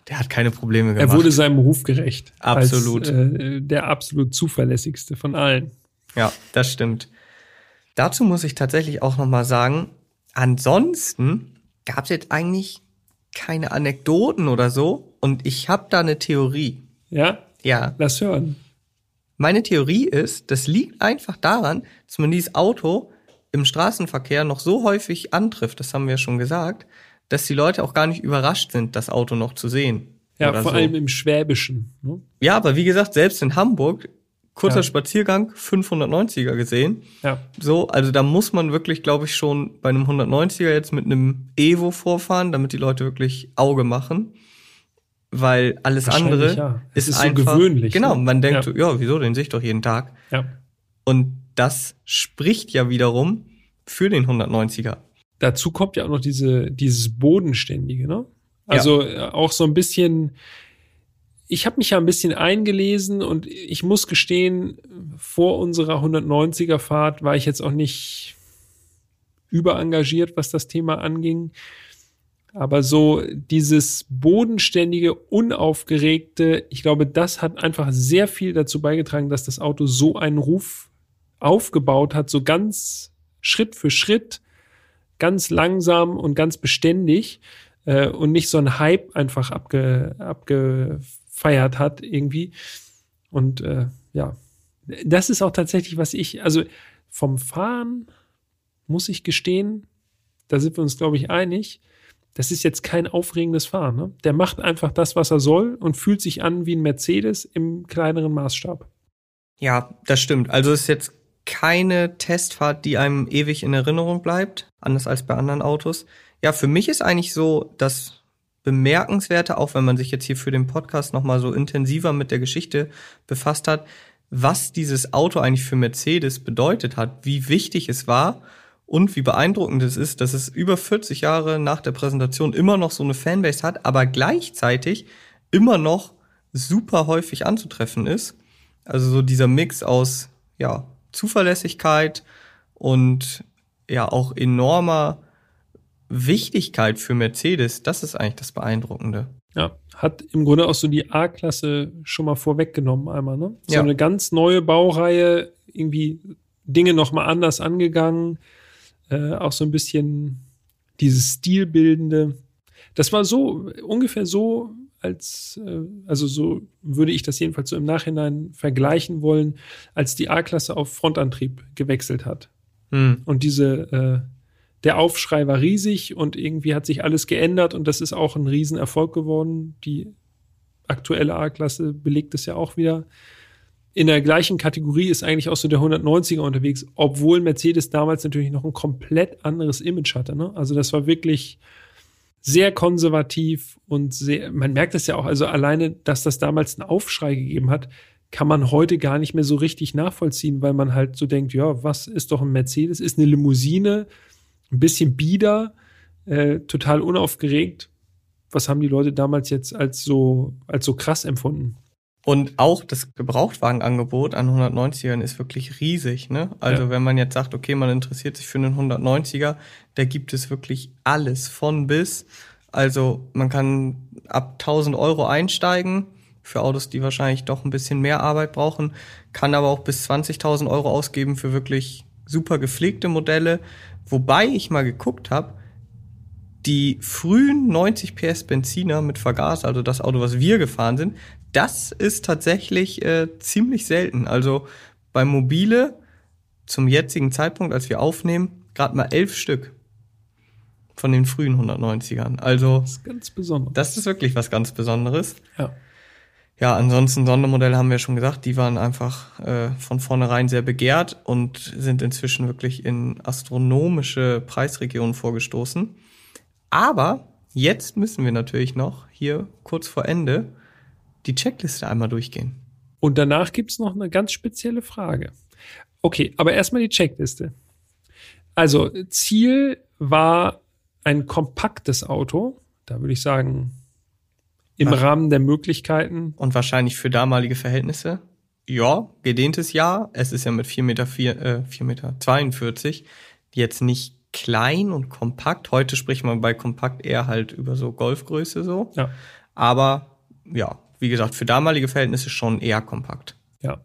Speaker 3: der hat keine Probleme gemacht.
Speaker 1: Er wurde seinem Ruf gerecht.
Speaker 3: Absolut.
Speaker 1: Als, äh, der absolut zuverlässigste von allen.
Speaker 3: Ja, das stimmt. Dazu muss ich tatsächlich auch noch mal sagen, ansonsten gab es jetzt eigentlich keine Anekdoten oder so. Und ich habe da eine Theorie.
Speaker 1: Ja?
Speaker 3: Ja.
Speaker 1: Lass hören.
Speaker 3: Meine Theorie ist, das liegt einfach daran, dass man dieses Auto im Straßenverkehr noch so häufig antrifft, das haben wir schon gesagt, dass die Leute auch gar nicht überrascht sind, das Auto noch zu sehen.
Speaker 1: Ja, vor so. allem im Schwäbischen. Ne?
Speaker 3: Ja, aber wie gesagt, selbst in Hamburg kurzer ja. Spaziergang, 590er gesehen.
Speaker 1: Ja.
Speaker 3: So, also da muss man wirklich, glaube ich, schon bei einem 190er jetzt mit einem Evo vorfahren, damit die Leute wirklich Auge machen. Weil alles andere ja. ist, ist einfach,
Speaker 1: so gewöhnlich.
Speaker 3: Genau, ne? man denkt, ja. ja, wieso, den sehe ich doch jeden Tag.
Speaker 1: Ja.
Speaker 3: Und das spricht ja wiederum für den 190er.
Speaker 1: Dazu kommt ja auch noch diese, dieses Bodenständige, ne? Also ja. auch so ein bisschen, ich habe mich ja ein bisschen eingelesen und ich muss gestehen, vor unserer 190er Fahrt war ich jetzt auch nicht überengagiert, was das Thema anging. Aber so dieses bodenständige, unaufgeregte, ich glaube, das hat einfach sehr viel dazu beigetragen, dass das Auto so einen Ruf aufgebaut hat, so ganz Schritt für Schritt, ganz langsam und ganz beständig äh, und nicht so ein Hype einfach abge, abge gefeiert hat irgendwie. Und äh, ja, Das ist auch tatsächlich, was ich, also vom Fahren muss ich gestehen, da sind wir uns, glaube ich, einig. Das ist jetzt kein aufregendes Fahren. Ne? Der macht einfach das, was er soll und fühlt sich an wie ein Mercedes im kleineren Maßstab.
Speaker 3: Ja, das stimmt. Also ist jetzt keine Testfahrt, die einem ewig in Erinnerung bleibt, anders als bei anderen Autos. Ja, für mich ist eigentlich so das Bemerkenswerte, auch wenn man sich jetzt hier für den Podcast nochmal so intensiver mit der Geschichte befasst hat, was dieses Auto eigentlich für Mercedes bedeutet hat, wie wichtig es war und wie beeindruckend es ist, dass es über 40 Jahre nach der Präsentation immer noch so eine Fanbase hat, aber gleichzeitig immer noch super häufig anzutreffen ist. Also so dieser Mix aus ja, Zuverlässigkeit und ja auch enormer Wichtigkeit für Mercedes, das ist eigentlich das Beeindruckende.
Speaker 1: Ja, hat im Grunde auch so die A-Klasse schon mal vorweggenommen einmal, ne? So
Speaker 3: Ja.
Speaker 1: eine ganz neue Baureihe, irgendwie Dinge nochmal anders angegangen, äh, auch so ein bisschen dieses Stilbildende. Das war so, ungefähr so, als, äh, also so würde ich das jedenfalls so im Nachhinein vergleichen wollen, als die A-Klasse auf Frontantrieb gewechselt hat.
Speaker 3: Hm.
Speaker 1: Und diese, äh, der Aufschrei war riesig und irgendwie hat sich alles geändert und das ist auch ein Riesenerfolg geworden. Die aktuelle A-Klasse belegt es ja auch wieder. In der gleichen Kategorie ist eigentlich auch so der 190er unterwegs, obwohl Mercedes damals natürlich noch ein komplett anderes Image hatte. Ne? Also das war wirklich sehr konservativ und sehr, man merkt es ja auch, also alleine, dass das damals einen Aufschrei gegeben hat, kann man heute gar nicht mehr so richtig nachvollziehen, weil man halt so denkt, ja, was ist doch ein Mercedes? Ist eine Limousine, ein bisschen bieder, äh, total unaufgeregt. Was haben die Leute damals jetzt als so, als so krass empfunden?
Speaker 3: Und auch das Gebrauchtwagenangebot an 190ern ist wirklich riesig. Ne? Also
Speaker 1: Ja.
Speaker 3: wenn man jetzt sagt, okay, man interessiert sich für einen 190er, da gibt es wirklich alles von bis. Also man kann ab 1000 Euro einsteigen für Autos, die wahrscheinlich doch ein bisschen mehr Arbeit brauchen, kann aber auch bis 20.000 Euro ausgeben für wirklich super gepflegte Modelle. Wobei ich mal geguckt habe, die frühen 90 PS Benziner mit Vergaser, also das Auto, was wir gefahren sind, das ist tatsächlich äh, ziemlich selten. Also bei Mobile zum jetzigen Zeitpunkt, als wir aufnehmen, gerade mal elf Stück von den frühen 190ern. Also
Speaker 1: Das ist ganz besonders.
Speaker 3: das ist wirklich was ganz Besonderes.
Speaker 1: ja.
Speaker 3: Ja, ansonsten Sondermodelle haben wir schon gesagt, die waren einfach äh, von vornherein sehr begehrt und sind inzwischen wirklich in astronomische Preisregionen vorgestoßen. Aber jetzt müssen wir natürlich noch hier kurz vor Ende die Checkliste einmal durchgehen.
Speaker 1: Und danach gibt's noch eine ganz spezielle Frage. Okay, aber erstmal die Checkliste. Also, Ziel war ein kompaktes Auto. Da würde ich sagen, im
Speaker 3: Ach.
Speaker 1: Rahmen der Möglichkeiten.
Speaker 3: Und wahrscheinlich für damalige Verhältnisse, ja, gedehntes Jahr. Es ist ja mit 4 Meter, 4, äh, 4 Meter 42 jetzt nicht klein und kompakt. Heute spricht man bei kompakt eher halt über so Golfgröße so.
Speaker 1: Ja,
Speaker 3: Aber ja, wie gesagt, für damalige Verhältnisse schon eher kompakt.
Speaker 1: ja.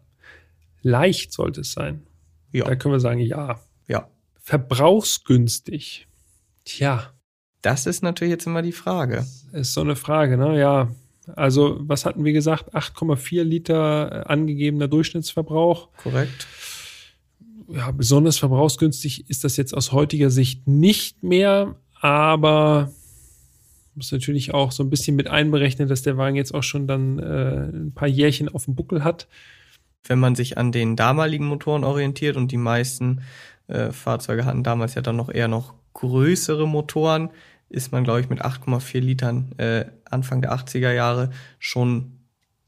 Speaker 1: Leicht sollte es sein.
Speaker 3: Ja,
Speaker 1: Da können wir sagen, ja.
Speaker 3: ja.
Speaker 1: Verbrauchsgünstig. Tja,
Speaker 3: Das ist natürlich jetzt immer die Frage.
Speaker 1: ist so eine Frage, ne? Ja. Also, was hatten wir gesagt? 8,4 Liter äh, angegebener Durchschnittsverbrauch.
Speaker 3: Korrekt.
Speaker 1: ja, besonders verbrauchsgünstig ist das jetzt aus heutiger Sicht nicht mehr, aber muss natürlich auch so ein bisschen mit einberechnen, dass der Wagen jetzt auch schon dann äh, ein paar Jährchen auf dem Buckel hat.
Speaker 3: Wenn man sich an den damaligen Motoren orientiert und die meisten äh, Fahrzeuge hatten damals ja dann noch eher noch größere Motoren, ist man, glaube ich, mit 8,4 Litern äh, Anfang der 80er Jahre schon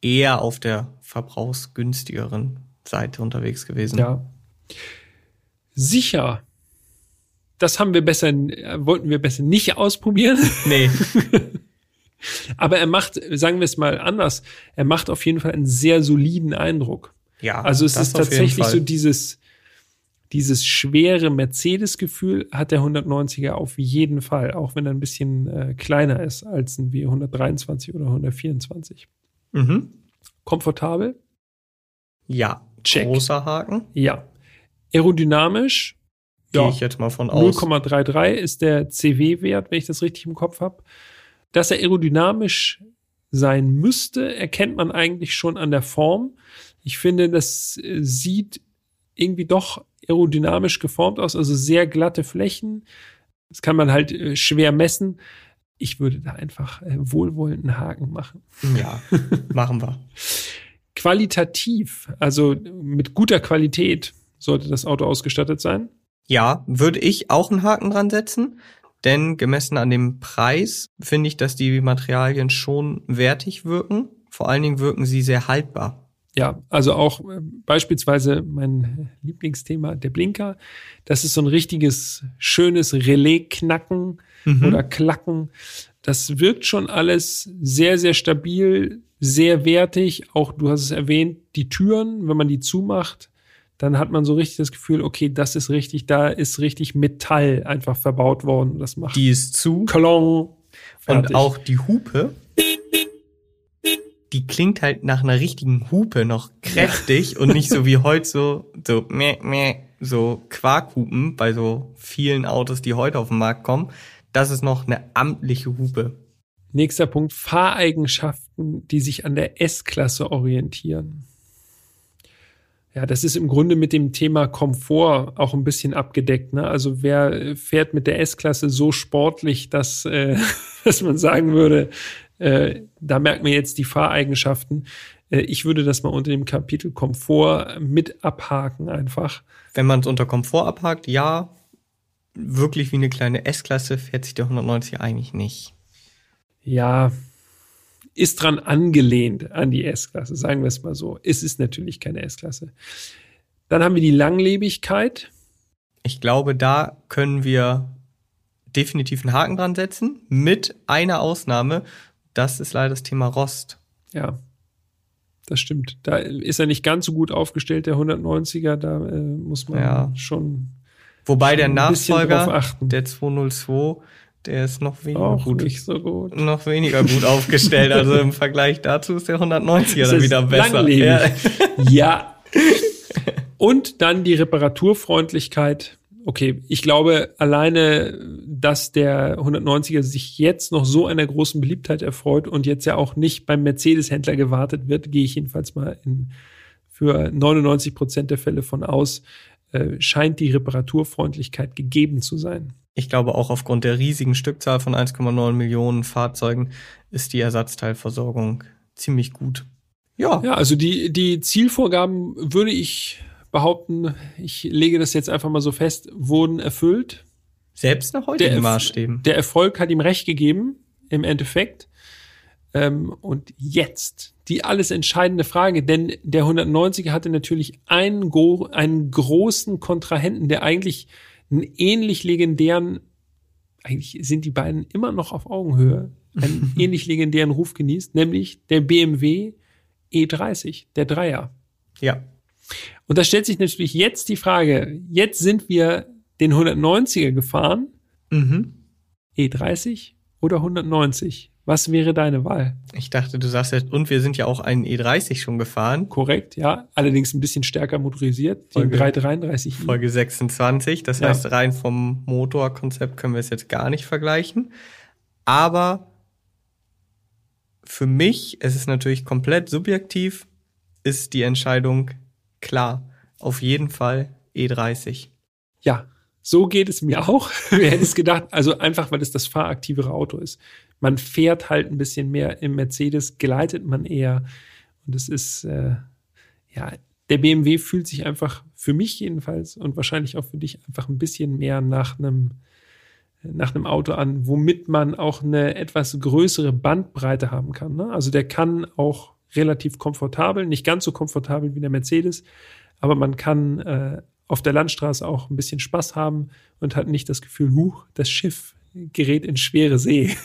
Speaker 3: eher auf der verbrauchsgünstigeren Seite unterwegs gewesen.
Speaker 1: Ja. Sicher. Das haben wir besser, äh, wollten wir besser nicht ausprobieren.
Speaker 3: Nee,
Speaker 1: Aber er macht, sagen wir es mal anders, er macht auf jeden Fall einen sehr soliden Eindruck.
Speaker 3: ja.
Speaker 1: Also es ist tatsächlich so dieses, dieses schwere Mercedes-Gefühl hat der 190er auf jeden Fall, auch wenn er ein bisschen äh, kleiner ist als ein W123 oder 124.
Speaker 3: Mhm.
Speaker 1: Komfortabel?
Speaker 3: Ja,
Speaker 1: Check.
Speaker 3: großer Haken.
Speaker 1: Ja. Aerodynamisch?
Speaker 3: Gehe
Speaker 1: Ja.
Speaker 3: ich jetzt mal von aus.
Speaker 1: 0,33 ist der CW-Wert, wenn ich das richtig im Kopf habe. Dass er aerodynamisch sein müsste, erkennt man eigentlich schon an der Form. Ich finde, das äh, sieht irgendwie doch aerodynamisch geformt aus, also sehr glatte Flächen. Das kann man halt äh, schwer messen. Ich würde da einfach äh, wohlwollenden Haken machen.
Speaker 3: Ja, machen wir.
Speaker 1: Qualitativ, also mit guter Qualität sollte das Auto ausgestattet sein.
Speaker 3: Ja, würde ich auch einen Haken dran setzen, denn gemessen an dem Preis finde ich, dass die Materialien schon wertig wirken. Vor allen Dingen wirken sie sehr haltbar.
Speaker 1: Ja, also auch äh, beispielsweise mein Lieblingsthema, der Blinker. Das ist so ein richtiges, schönes Relais-Knacken mhm. oder Klacken. Das wirkt schon alles sehr, sehr stabil, sehr wertig. Auch du hast es erwähnt, die Türen, wenn man die zumacht, dann hat man so richtig das Gefühl, okay, das ist richtig, da ist richtig Metall einfach verbaut worden. Das macht
Speaker 3: die ist zu.
Speaker 1: Klong.
Speaker 3: Und auch die Hupe, die klingt halt nach einer richtigen Hupe noch kräftig ja. und nicht so wie heute so, so, meh, meh, so Quarkhupen bei so vielen Autos, die heute auf den Markt kommen. Das ist noch eine amtliche Hupe.
Speaker 1: Nächster Punkt, Fahreigenschaften, die sich an der S-Klasse orientieren. Ja, das ist im Grunde mit dem Thema Komfort auch ein bisschen abgedeckt. Ne? Also wer fährt mit der S-Klasse so sportlich, dass, äh, dass man sagen würde, äh, da merkt man jetzt die Fahreigenschaften. Äh, ich würde das mal unter dem Kapitel Komfort mit abhaken einfach.
Speaker 3: Wenn man es unter Komfort abhakt, ja, wirklich wie eine kleine S-Klasse fährt sich der 190 eigentlich nicht.
Speaker 1: Ja, ist dran angelehnt an die S-Klasse, sagen wir es mal so. Es ist natürlich keine S-Klasse. Dann haben wir die Langlebigkeit.
Speaker 3: Ich glaube, da können wir definitiv einen Haken dran setzen, mit einer Ausnahme. Das ist leider das Thema Rost.
Speaker 1: Ja, das stimmt. Da ist er nicht ganz so gut aufgestellt, der 190er. Da äh, muss man ja. schon.
Speaker 3: Wobei schon der Nachfolger, der 202, der ist noch weniger
Speaker 1: Auch
Speaker 3: gut.
Speaker 1: Nicht so gut.
Speaker 3: Noch weniger gut aufgestellt. Also im Vergleich dazu ist der 190er dann wieder besser.
Speaker 1: Ja. ja. Und dann die Reparaturfreundlichkeit. Okay, ich glaube alleine, dass der 190er sich jetzt noch so einer großen Beliebtheit erfreut und jetzt ja auch nicht beim Mercedes-Händler gewartet wird, gehe ich jedenfalls mal in, für 99 Prozent der Fälle von aus, äh, scheint die Reparaturfreundlichkeit gegeben zu sein.
Speaker 3: Ich glaube auch aufgrund der riesigen Stückzahl von 1,9 Millionen Fahrzeugen ist die Ersatzteilversorgung ziemlich gut.
Speaker 1: Ja. Ja, also die, die Zielvorgaben würde ich behaupten, ich lege das jetzt einfach mal so fest, wurden erfüllt.
Speaker 3: Selbst nach heutigen der Maßstäben.
Speaker 1: Der Erfolg hat ihm recht gegeben, im Endeffekt. Ähm, und jetzt die alles entscheidende Frage, denn der 190er hatte natürlich einen, einen großen Kontrahenten, der eigentlich einen ähnlich legendären, eigentlich sind die beiden immer noch auf Augenhöhe, einen ähnlich legendären Ruf genießt, nämlich der BMW E30, der Dreier.
Speaker 3: Ja.
Speaker 1: Und da stellt sich natürlich jetzt die Frage, jetzt sind wir den 190er gefahren, mhm. E30 oder 190? Was wäre deine Wahl?
Speaker 3: Ich dachte, du sagst jetzt, und wir sind ja auch einen E30 schon gefahren.
Speaker 1: Korrekt, ja. Allerdings ein bisschen stärker motorisiert. Den 333.
Speaker 3: Folge 26. Das ja. heißt, rein vom Motorkonzept können wir es jetzt gar nicht vergleichen. Aber für mich, es ist natürlich komplett subjektiv, ist die Entscheidung klar. Auf jeden Fall E30.
Speaker 1: Ja, so geht es mir auch. Wer hätte es gedacht? Also einfach, weil es das fahraktivere Auto ist. Man fährt halt ein bisschen mehr im Mercedes, gleitet man eher. Und es ist, äh, ja, der BMW fühlt sich einfach für mich jedenfalls und wahrscheinlich auch für dich einfach ein bisschen mehr nach einem nach einem Auto an, womit man auch eine etwas größere Bandbreite haben kann. Ne? Also der kann auch relativ komfortabel, nicht ganz so komfortabel wie der Mercedes, aber man kann äh, auf der Landstraße auch ein bisschen Spaß haben und hat nicht das Gefühl, huch, das Schiff gerät in schwere See.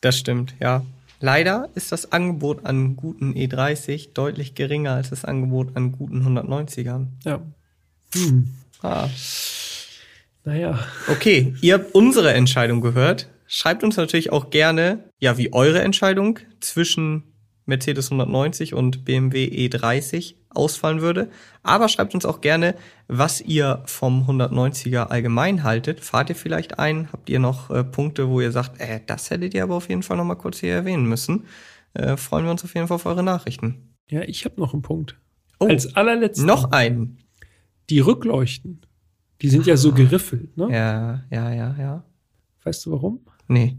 Speaker 3: Das stimmt, ja. Leider ist das Angebot an guten E30 deutlich geringer als das Angebot an guten 190ern.
Speaker 1: Ja. Hm. Ah. Naja.
Speaker 3: Okay, ihr habt unsere Entscheidung gehört. Schreibt uns natürlich auch gerne, ja, wie eure Entscheidung zwischen Mercedes 190 und BMW E30 ausfallen würde. Aber schreibt uns auch gerne, was ihr vom 190er allgemein haltet. Fahrt ihr vielleicht ein? Habt ihr noch äh, Punkte, wo ihr sagt, äh, das hättet ihr aber auf jeden Fall noch mal kurz hier erwähnen müssen? Äh, freuen wir uns auf jeden Fall auf eure Nachrichten.
Speaker 1: Ja, ich habe noch einen Punkt.
Speaker 3: Oh,
Speaker 1: Als allerletztes
Speaker 3: noch einen.
Speaker 1: die Rückleuchten. Die sind ja so geriffelt, ne?
Speaker 3: Ja, ja, ja, ja.
Speaker 1: Weißt du warum?
Speaker 3: Nee.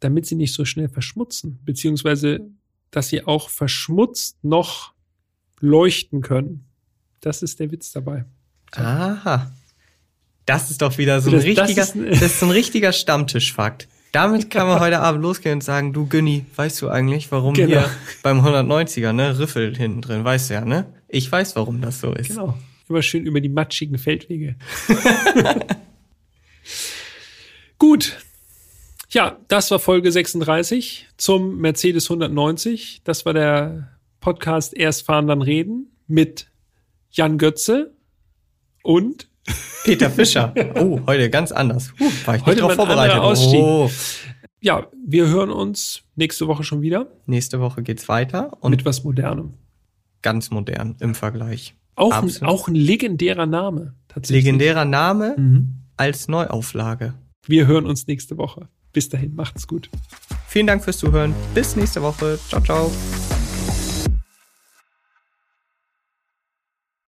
Speaker 1: Damit sie nicht so schnell verschmutzen, beziehungsweise, dass sie auch verschmutzt noch leuchten können. Das ist der Witz dabei.
Speaker 3: Aha. Das ist doch wieder so ein
Speaker 1: Das- das
Speaker 3: richtiger,
Speaker 1: ist ein-
Speaker 3: das ist so ein richtiger Stammtischfakt. Damit kann man heute Abend losgehen und sagen, du Günni, weißt du eigentlich, warum
Speaker 1: Genau.
Speaker 3: hier beim 190er, ne, Riffel hinten drin, weißt du ja, ne? Ich weiß, warum das so ist.
Speaker 1: Genau. Immer schön über die matschigen Feldwege. Gut. Ja, das war Folge 36 zum Mercedes 190. Das war der Podcast Erst fahren, dann reden mit Jan Götze und
Speaker 3: Peter Fischer. Oh, heute ganz anders. Huh, war ich nicht
Speaker 1: Heute
Speaker 3: drauf
Speaker 1: mal ein
Speaker 3: vorbereitet.
Speaker 1: Ausstieg.
Speaker 3: Oh.
Speaker 1: ja, wir hören uns nächste Woche schon wieder
Speaker 3: Nächste Woche geht's weiter und
Speaker 1: mit was Modernem.
Speaker 3: ganz modern im Vergleich.
Speaker 1: Auch, ein, auch ein legendärer Name. Tatsächlich.
Speaker 3: Legendärer Name
Speaker 1: Mhm.
Speaker 3: als Neuauflage.
Speaker 1: Wir hören uns nächste Woche. Bis dahin, macht's gut.
Speaker 3: Vielen Dank fürs Zuhören. Bis nächste Woche. Ciao, ciao.